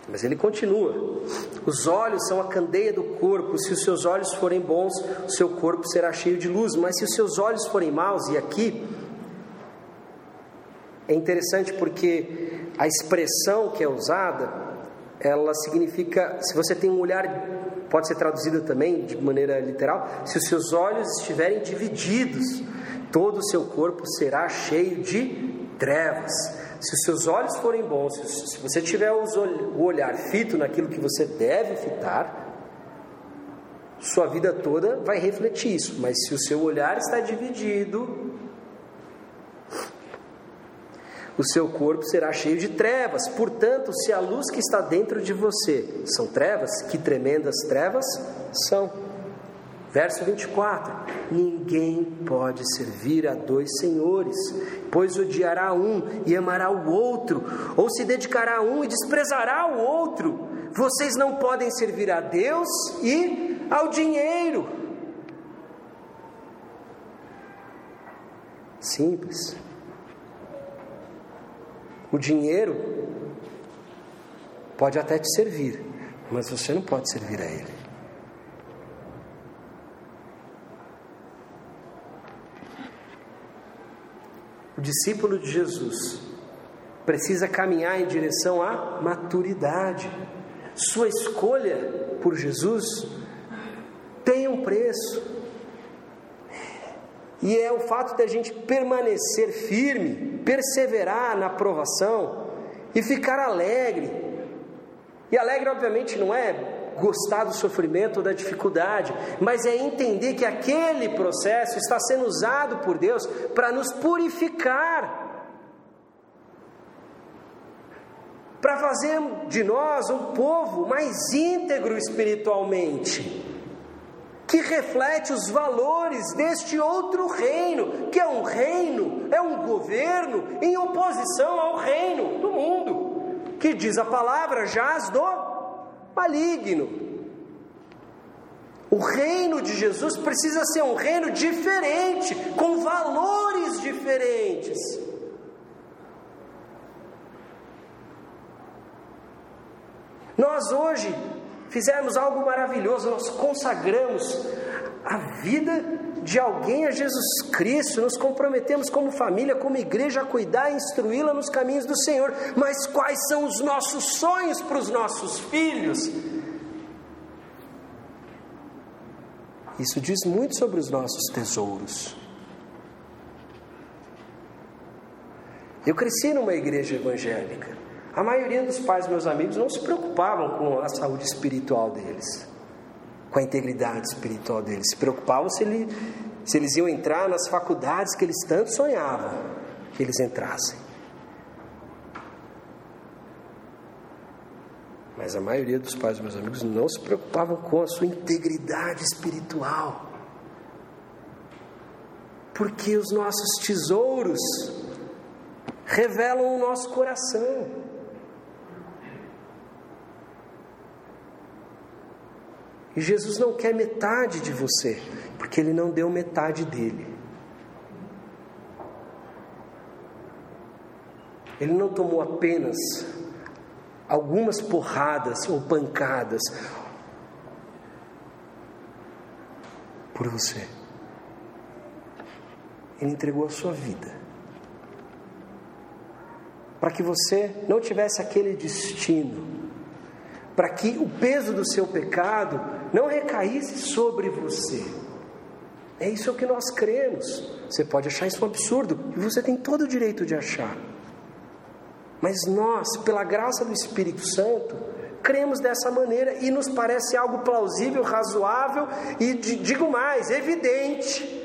Speaker 1: Mas ele continua: os olhos são a candeia do corpo. Se os seus olhos forem bons, o seu corpo será cheio de luz. Mas se os seus olhos forem maus, e aqui é interessante porque a expressão que é usada, ela significa, se você tem um olhar, pode ser traduzida também de maneira literal, se os seus olhos estiverem divididos, todo o seu corpo será cheio de trevas. Se os seus olhos forem bons, se você tiver o olhar fito naquilo que você deve fitar, sua vida toda vai refletir isso. Mas se o seu olhar está dividido, o seu corpo será cheio de trevas. Portanto, se a luz que está dentro de você são trevas, que tremendas trevas são. Verso 24: Ninguém pode servir a dois senhores, pois odiará um e amará o outro, ou se dedicará a um e desprezará o outro. Vocês não podem servir a Deus e ao dinheiro. Simples. O dinheiro pode até te servir, mas você não pode servir a ele. O discípulo de Jesus precisa caminhar em direção à maturidade. Sua escolha por Jesus tem um preço. E é o fato de a gente permanecer firme, perseverar na aprovação e ficar alegre. E alegre, obviamente, não é gostar do sofrimento ou da dificuldade, mas é entender que aquele processo está sendo usado por Deus para nos purificar, para fazer de nós um povo mais íntegro espiritualmente, que reflete os valores deste outro reino, que é um reino, é um governo em oposição ao reino do mundo, que diz a palavra jaz do maligno. O reino de Jesus precisa ser um reino diferente, com valores diferentes. Nós hoje fizemos algo maravilhoso, nós consagramos a vida de alguém a Jesus Cristo, nos comprometemos como família, como igreja a cuidar e instruí-la nos caminhos do Senhor. Mas quais são os nossos sonhos para os nossos filhos? Isso diz muito sobre os nossos tesouros. Eu cresci numa igreja evangélica. A maioria dos pais meus amigos não se preocupavam com a saúde espiritual deles com a integridade espiritual deles. Se preocupavam se, ele, se eles iam entrar nas faculdades que eles tanto sonhavam que eles entrassem. Mas a maioria dos pais meus amigos não se preocupavam com a sua integridade espiritual. Porque os nossos tesouros revelam o nosso coração. E Jesus não quer metade de você, porque Ele não deu metade dele. Ele não tomou apenas algumas porradas ou pancadas por você. Ele entregou a sua vida. Para que você não tivesse aquele destino. Para que o peso do seu pecado não recaísse sobre você. É isso que nós cremos. Você pode achar isso um absurdo, e você tem todo o direito de achar. Mas nós, pela graça do Espírito Santo, cremos dessa maneira e nos parece algo plausível, razoável e, digo mais, evidente.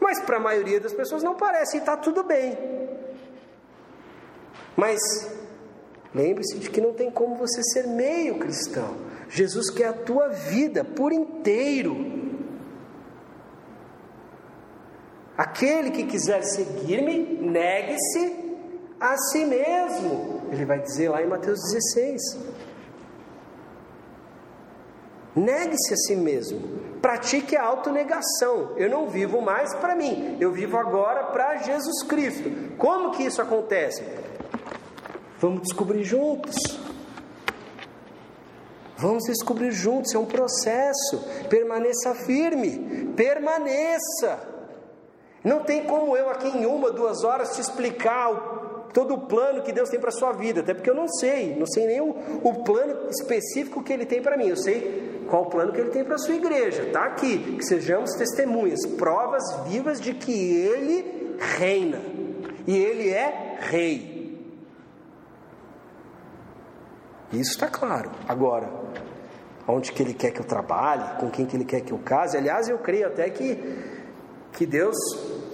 Speaker 1: Mas para a maioria das pessoas não parece e está tudo bem. Mas lembre-se de que não tem como você ser meio cristão. Jesus quer a tua vida por inteiro. Aquele que quiser seguir-me, negue-se a si mesmo. Ele vai dizer lá em Mateus 16. Negue-se a si mesmo. pratique a autonegação. Eu não vivo mais para mim, eu vivo agora para Jesus Cristo. Como que isso acontece? Vamos descobrir juntos. Vamos descobrir juntos, é um processo. Permaneça firme, permaneça. Não tem como eu aqui em uma, duas horas te explicar o, todo o plano que Deus tem para a sua vida, até porque eu não sei, não sei nem o, o plano específico que Ele tem para mim. Eu sei qual o plano que Ele tem para a sua igreja. Está aqui, que sejamos testemunhas, provas vivas de que Ele reina e Ele é Rei. Isso está claro. Agora, onde que Ele quer que eu trabalhe, com quem que Ele quer que eu case. Aliás, eu creio até que, que Deus,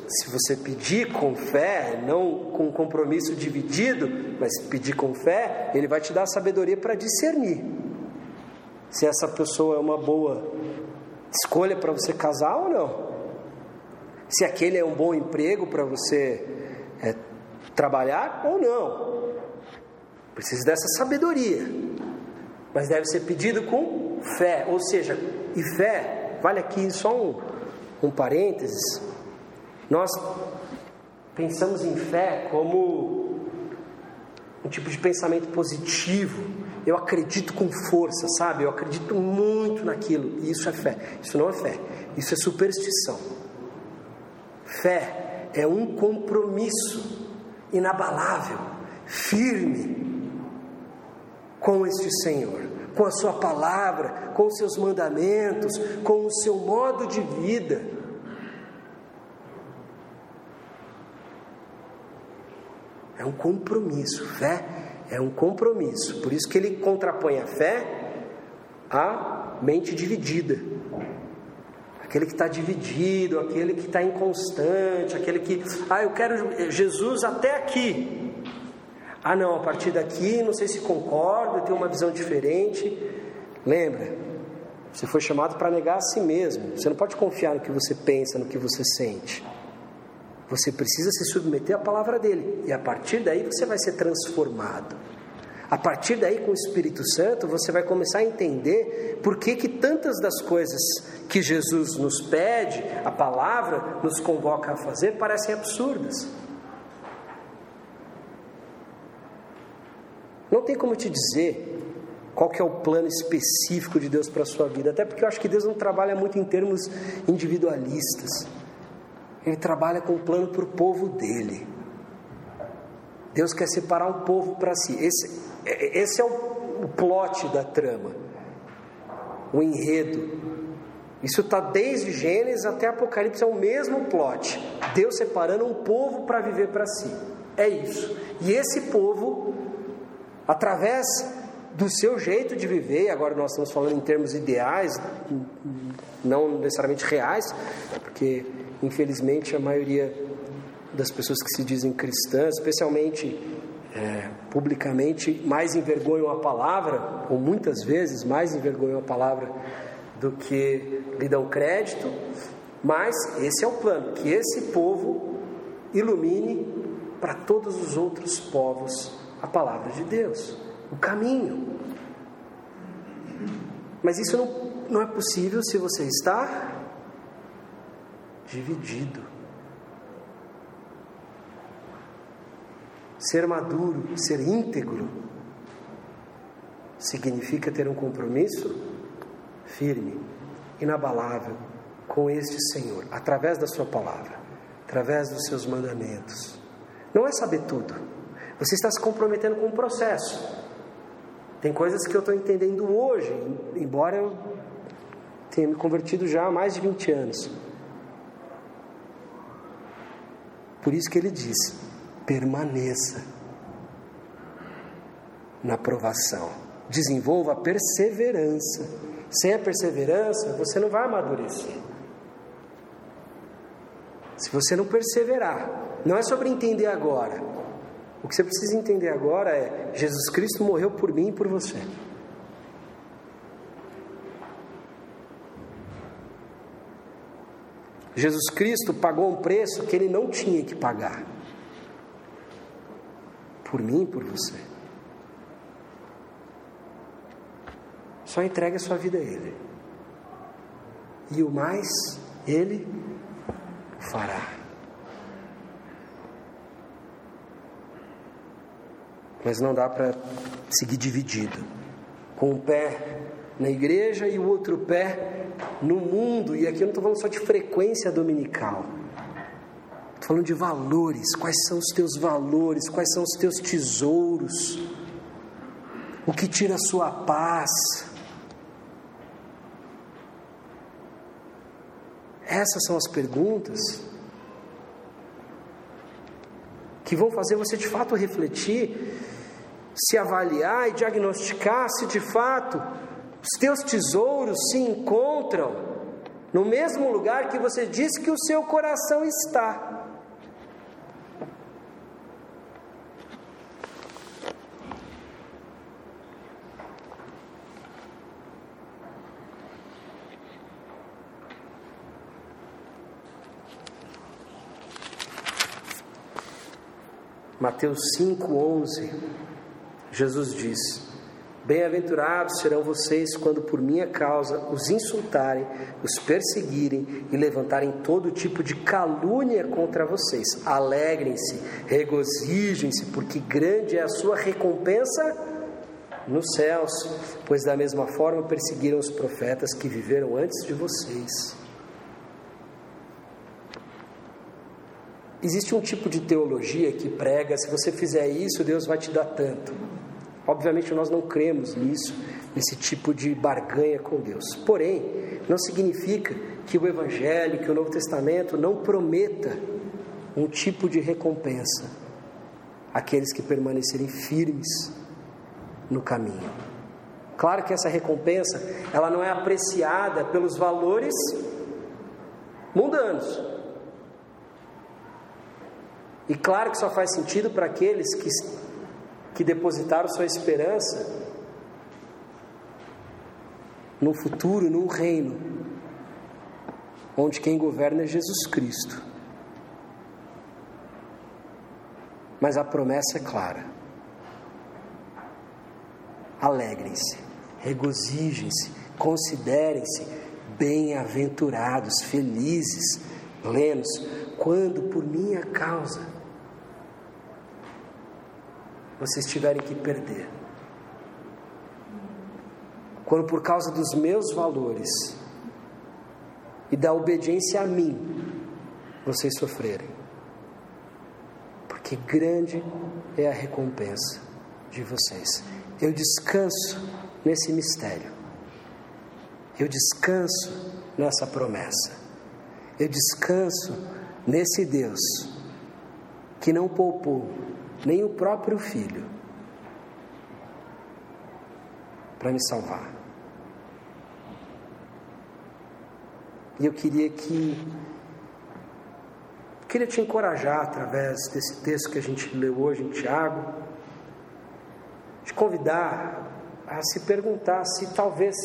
Speaker 1: se você pedir com fé, não com compromisso dividido, mas pedir com fé, Ele vai te dar a sabedoria para discernir se essa pessoa é uma boa escolha para você casar ou não. Se aquele é um bom emprego para você é, trabalhar ou não. Precisa dessa sabedoria. Mas deve ser pedido com fé. Ou seja, e fé, vale aqui só um, um parênteses. Nós pensamos em fé como um tipo de pensamento positivo. Eu acredito com força, sabe? Eu acredito muito naquilo. E isso é fé. Isso não é fé. Isso é superstição. Fé é um compromisso inabalável, firme com este Senhor, com a Sua palavra, com os seus mandamentos, com o seu modo de vida. É um compromisso, fé é um compromisso. Por isso que ele contrapõe a fé à mente dividida. Aquele que está dividido, aquele que está inconstante, aquele que, ah, eu quero Jesus até aqui, ah, não, a partir daqui, não sei se concorda, tem uma visão diferente. Lembra, você foi chamado para negar a si mesmo. Você não pode confiar no que você pensa, no que você sente. Você precisa se submeter à palavra dele. E a partir daí você vai ser transformado. A partir daí, com o Espírito Santo, você vai começar a entender por que, que tantas das coisas que Jesus nos pede, a palavra nos convoca a fazer, parecem absurdas. Não tem como te dizer qual que é o plano específico de Deus para a sua vida, até porque eu acho que Deus não trabalha muito em termos individualistas. Ele trabalha com o plano para o povo dele. Deus quer separar um povo para si. Esse, esse é o, o plot da trama, o enredo. Isso está desde Gênesis até Apocalipse, é o mesmo plot. Deus separando um povo para viver para si. É isso. E esse povo através do seu jeito de viver, agora nós estamos falando em termos ideais, não necessariamente reais, porque infelizmente a maioria das pessoas que se dizem cristãs, especialmente é, publicamente, mais envergonham a palavra, ou muitas vezes mais envergonham a palavra do que lhe dão crédito, mas esse é o plano, que esse povo ilumine para todos os outros povos a palavra de Deus, o caminho. Mas isso não, não é possível se você está dividido. Ser maduro, ser íntegro, significa ter um compromisso firme, inabalável com este Senhor, através da Sua palavra, através dos seus mandamentos. Não é saber tudo, você está se comprometendo com um processo. Tem coisas que eu estou entendendo hoje, embora eu tenha me convertido já há mais de 20 anos. Por isso que ele diz: permaneça na provação, desenvolva a perseverança. Sem a perseverança, você não vai amadurecer. Se você não perseverar, não é sobre entender agora, o que você precisa entender agora é: Jesus Cristo morreu por mim e por você. Jesus Cristo pagou um preço que ele não tinha que pagar. Por mim e por você. Só entregue a sua vida a Ele. e o mais Ele fará. Mas não dá para seguir dividido, com um pé na igreja e o outro pé no mundo. E aqui eu não estou falando só de frequência dominical. Estou falando de valores. Quais são os teus valores? Quais são os teus tesouros? O que tira a sua paz? Essas são as perguntas que vão fazer você de fato refletir, se avaliar e diagnosticar se de fato os teus tesouros se encontram no mesmo lugar que você diz que o seu coração está. Mateus 5,11, Jesus diz: Bem-aventurados serão vocês quando por minha causa os insultarem, os perseguirem e levantarem todo tipo de calúnia contra vocês. Alegrem-se, regozijem-se, porque grande é a sua recompensa nos céus, pois da mesma forma perseguiram os profetas que viveram antes de vocês. Existe um tipo de teologia que prega: se você fizer isso, Deus vai te dar tanto. Obviamente, nós não cremos nisso, nesse tipo de barganha com Deus. Porém, não significa que o Evangelho, que o Novo Testamento não prometa um tipo de recompensa àqueles que permanecerem firmes no caminho. Claro que essa recompensa, ela não é apreciada pelos valores mundanos. E claro que só faz sentido para aqueles que, que depositaram sua esperança no futuro, num reino, onde quem governa é Jesus Cristo. Mas a promessa é clara. Alegrem-se, regozijem-se, considerem-se bem-aventurados, felizes, plenos, quando por minha causa vocês tiverem que perder. Quando por causa dos meus valores e da obediência a mim, vocês sofrerem. Porque grande é a recompensa de vocês. Eu descanso nesse mistério. Eu descanso nessa promessa. Eu descanso nesse Deus que não poupou nem o próprio filho, para me salvar. E eu queria que queria te encorajar através desse texto que a gente leu hoje em Tiago, te convidar a se perguntar se talvez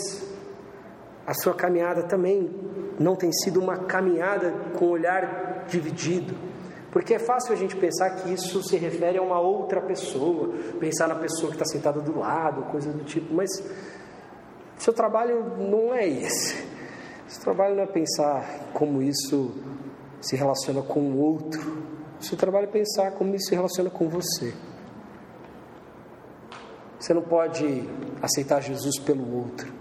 Speaker 1: a sua caminhada também não tem sido uma caminhada com olhar dividido porque é fácil a gente pensar que isso se refere a uma outra pessoa, pensar na pessoa que está sentada do lado, coisa do tipo, mas seu trabalho não é esse. Seu trabalho não é pensar como isso se relaciona com o outro. Seu trabalho é pensar como isso se relaciona com você. Você não pode aceitar Jesus pelo outro,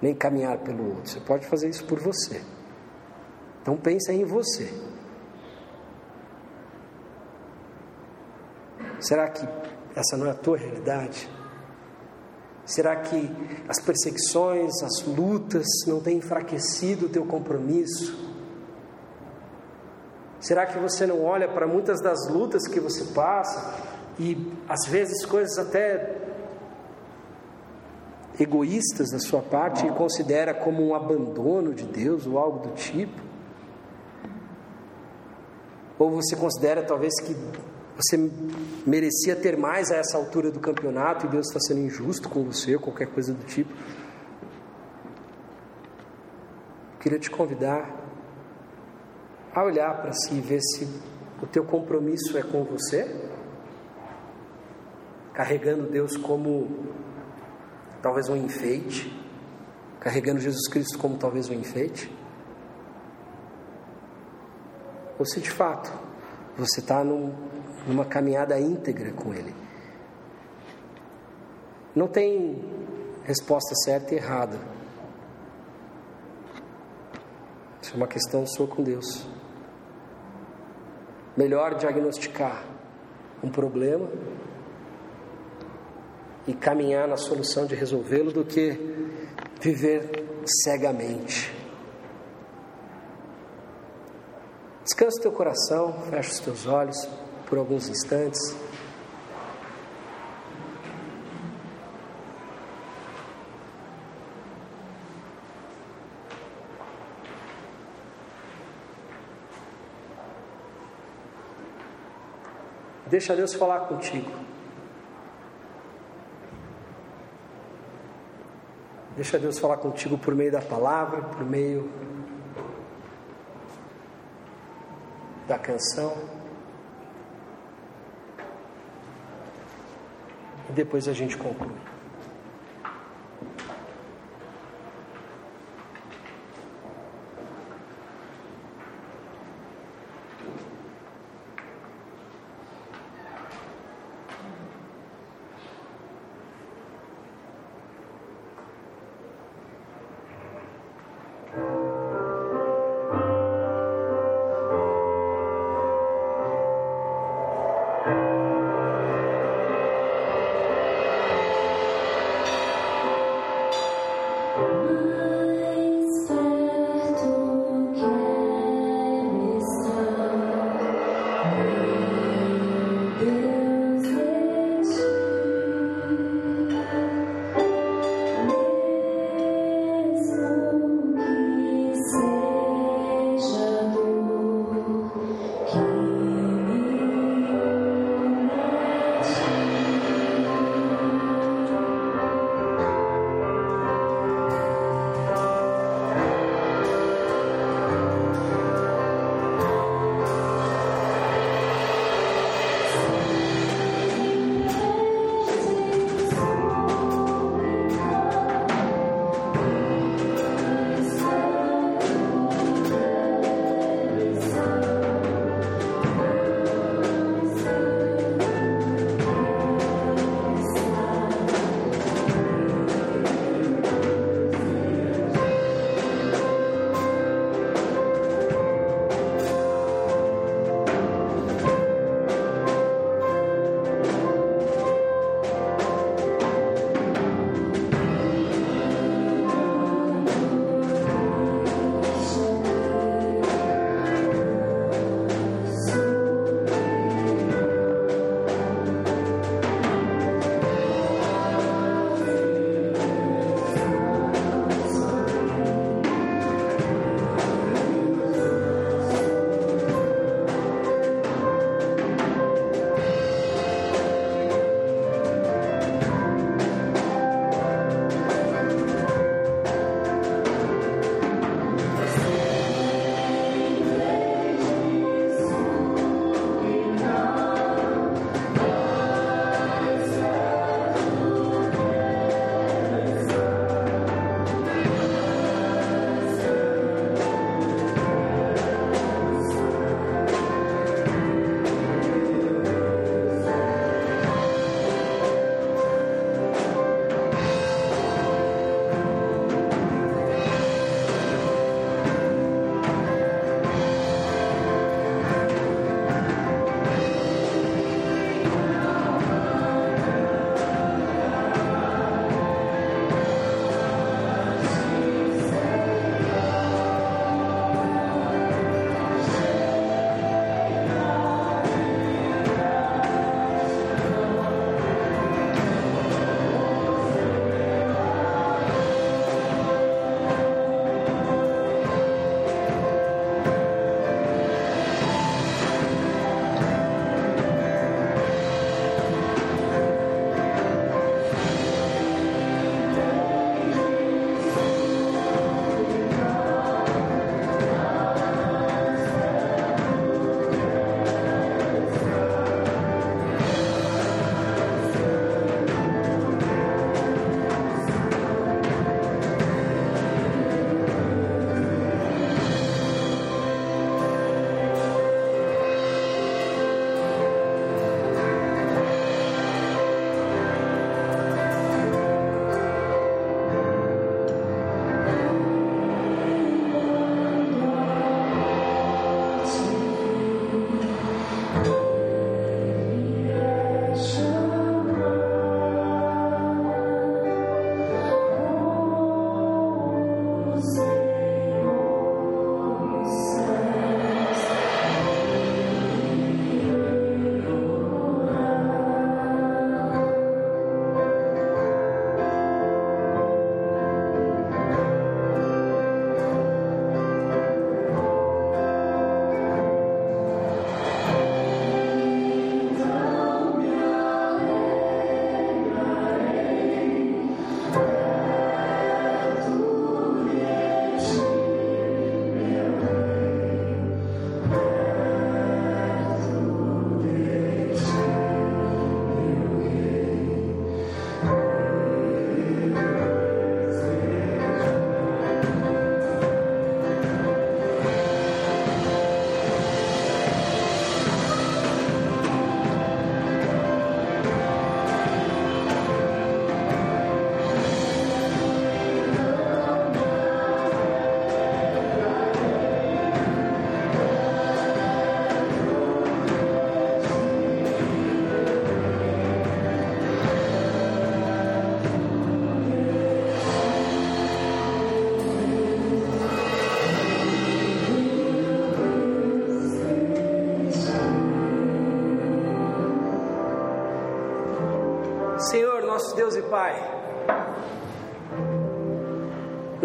Speaker 1: nem caminhar pelo outro. Você pode fazer isso por você. Então pensa em você. Será que essa não é a tua realidade? Será que as perseguições, as lutas não têm enfraquecido o teu compromisso? Será que você não olha para muitas das lutas que você passa e às vezes coisas até egoístas da sua parte e considera como um abandono de Deus ou algo do tipo? Ou você considera talvez que você merecia ter mais a essa altura do campeonato e Deus está sendo injusto com você, ou qualquer coisa do tipo. Eu queria te convidar a olhar para si e ver se o teu compromisso é com você, carregando Deus como talvez um enfeite, carregando Jesus Cristo como talvez um enfeite? Ou se de fato você está num, numa caminhada íntegra com Ele? Não tem resposta certa e errada. Isso é uma questão sua com Deus. Melhor diagnosticar um problema e caminhar na solução de resolvê-lo do que viver cegamente. Descansa o teu coração, fecha os teus olhos por alguns instantes. Deixa Deus falar contigo. Deixa Deus falar contigo por meio da palavra, por meio da canção. E depois a gente conclui.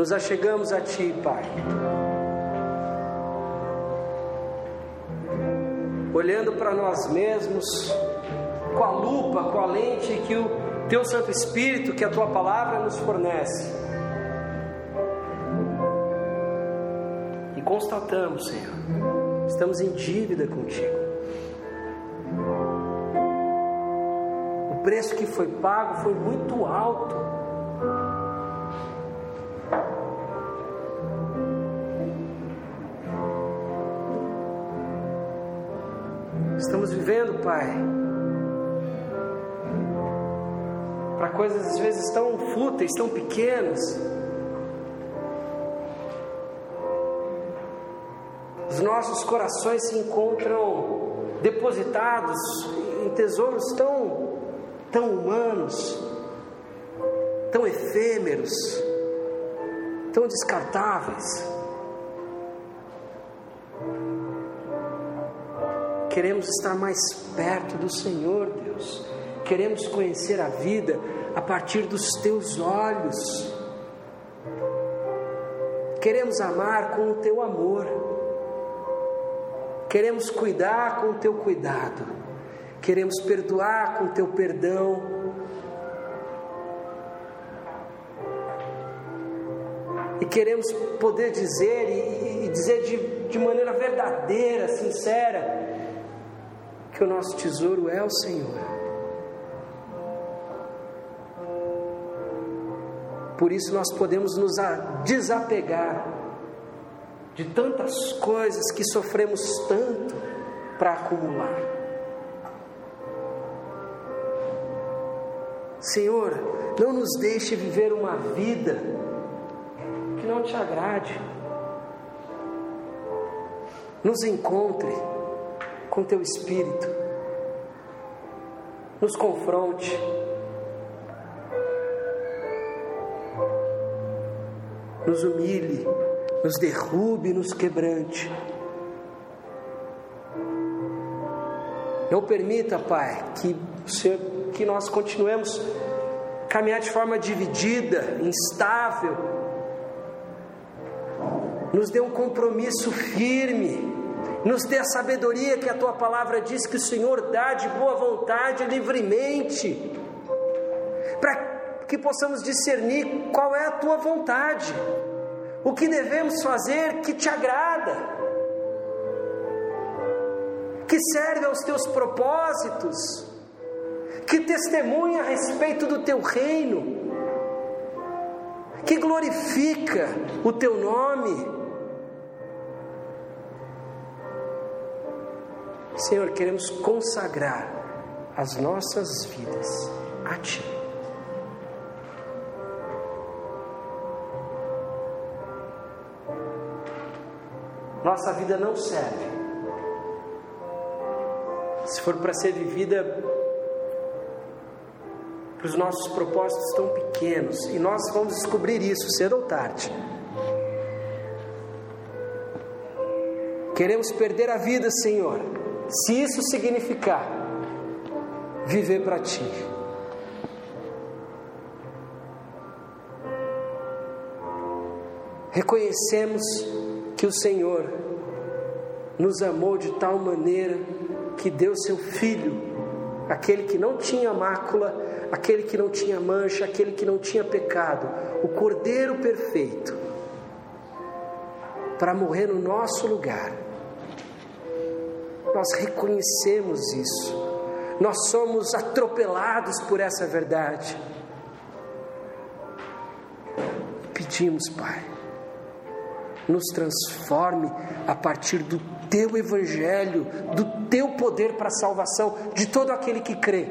Speaker 1: Nos achegamos a Ti, Pai. Olhando para nós mesmos, com a lupa, com a lente que o Teu Santo Espírito, que a Tua palavra nos fornece. E constatamos, Senhor, estamos em dívida contigo. O preço que foi pago foi muito alto. Vivendo, Pai, para coisas às vezes tão fúteis, tão pequenas. Os nossos corações se encontram depositados em tesouros tão, tão humanos, tão efêmeros, tão descartáveis. Queremos estar mais perto do Senhor, Deus. Queremos conhecer a vida a partir dos teus olhos. Queremos amar com o teu amor. Queremos cuidar com o teu cuidado. Queremos perdoar com o teu perdão. E queremos poder dizer e, e dizer de, de maneira verdadeira, sincera, que o nosso tesouro é o Senhor. Por isso nós podemos nos desapegar de tantas coisas que sofremos tanto para acumular. Senhor, não nos deixe viver uma vida que não te agrade. Nos encontre com teu espírito, nos confronte. Nos humilhe, nos derrube, nos quebrante. Não permita, Pai, que, Senhor, que nós continuemos a caminhar de forma dividida, instável. Nos dê um compromisso firme nos dê a sabedoria que a tua palavra diz que o Senhor dá de boa vontade, livremente, para que possamos discernir qual é a tua vontade, o que devemos fazer que te agrada, que serve aos teus propósitos, que testemunha a respeito do teu reino, que glorifica o teu nome Senhor, queremos consagrar as nossas vidas a Ti. Nossa vida não serve. Se for para ser vivida para os nossos propósitos tão pequenos, e nós vamos descobrir isso cedo ou tarde. Queremos perder a vida, Senhor, se isso significar viver para ti. Reconhecemos que o Senhor nos amou de tal maneira que deu seu filho, aquele que não tinha mácula, aquele que não tinha mancha, aquele que não tinha pecado, o Cordeiro perfeito, para morrer no nosso lugar nós reconhecemos isso, nós somos atropelados por essa verdade. Pedimos, Pai, nos transforme a partir do Teu Evangelho, do Teu poder para a salvação de todo aquele que crê.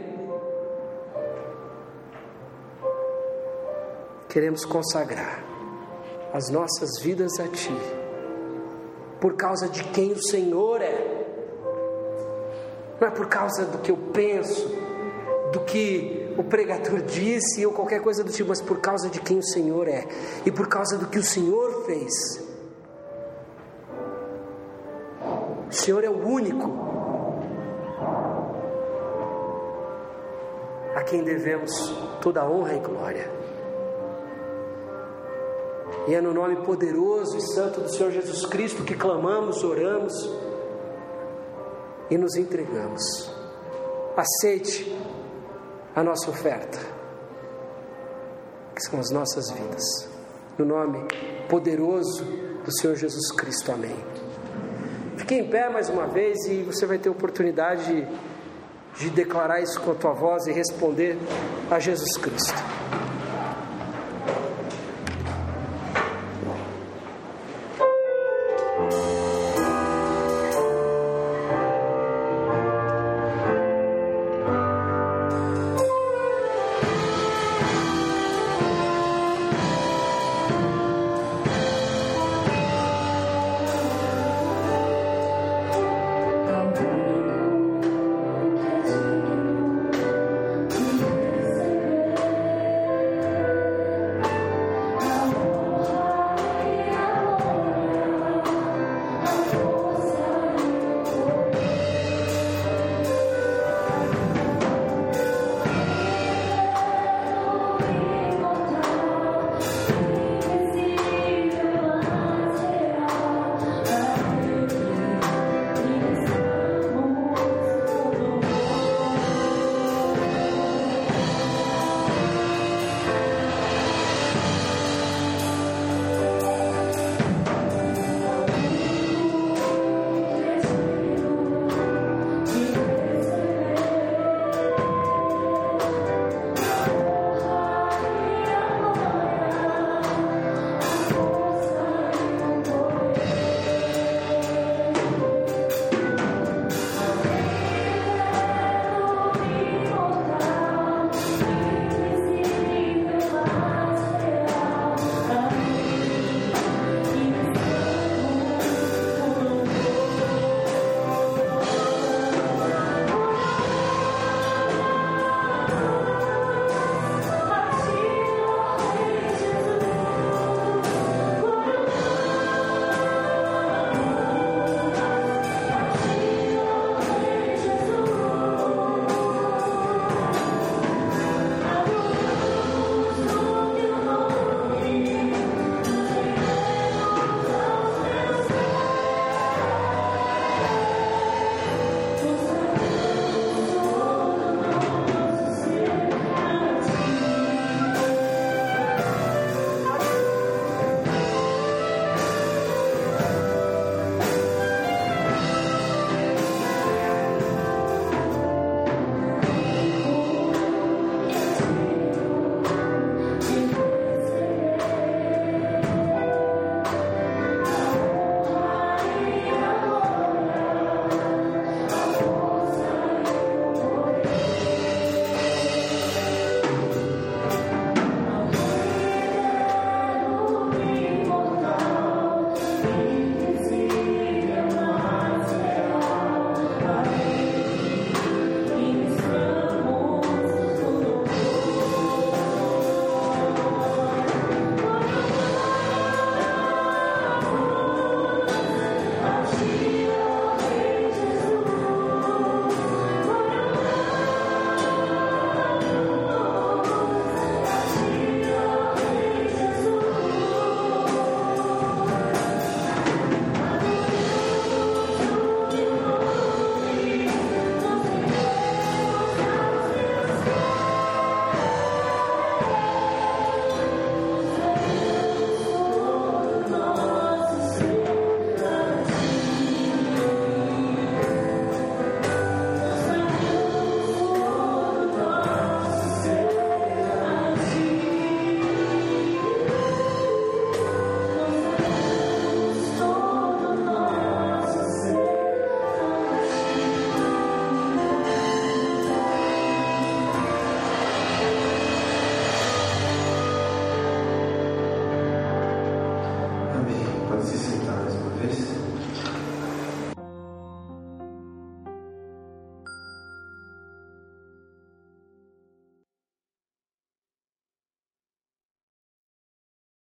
Speaker 1: Queremos consagrar as nossas vidas a Ti, por causa de quem o Senhor é não é por causa do que eu penso, do que o pregador disse ou qualquer coisa do tipo, mas por causa de quem o Senhor é e por causa do que o Senhor fez. O Senhor é o único,
Speaker 2: a quem devemos toda a honra e glória. E é no nome poderoso e santo do Senhor Jesus Cristo que clamamos, oramos e nos entregamos. Aceite a nossa oferta, que são as nossas vidas. No nome poderoso do Senhor Jesus Cristo. Amém. Fique em pé mais uma vez e você vai ter oportunidade de, de declarar isso com a tua voz e responder a Jesus Cristo.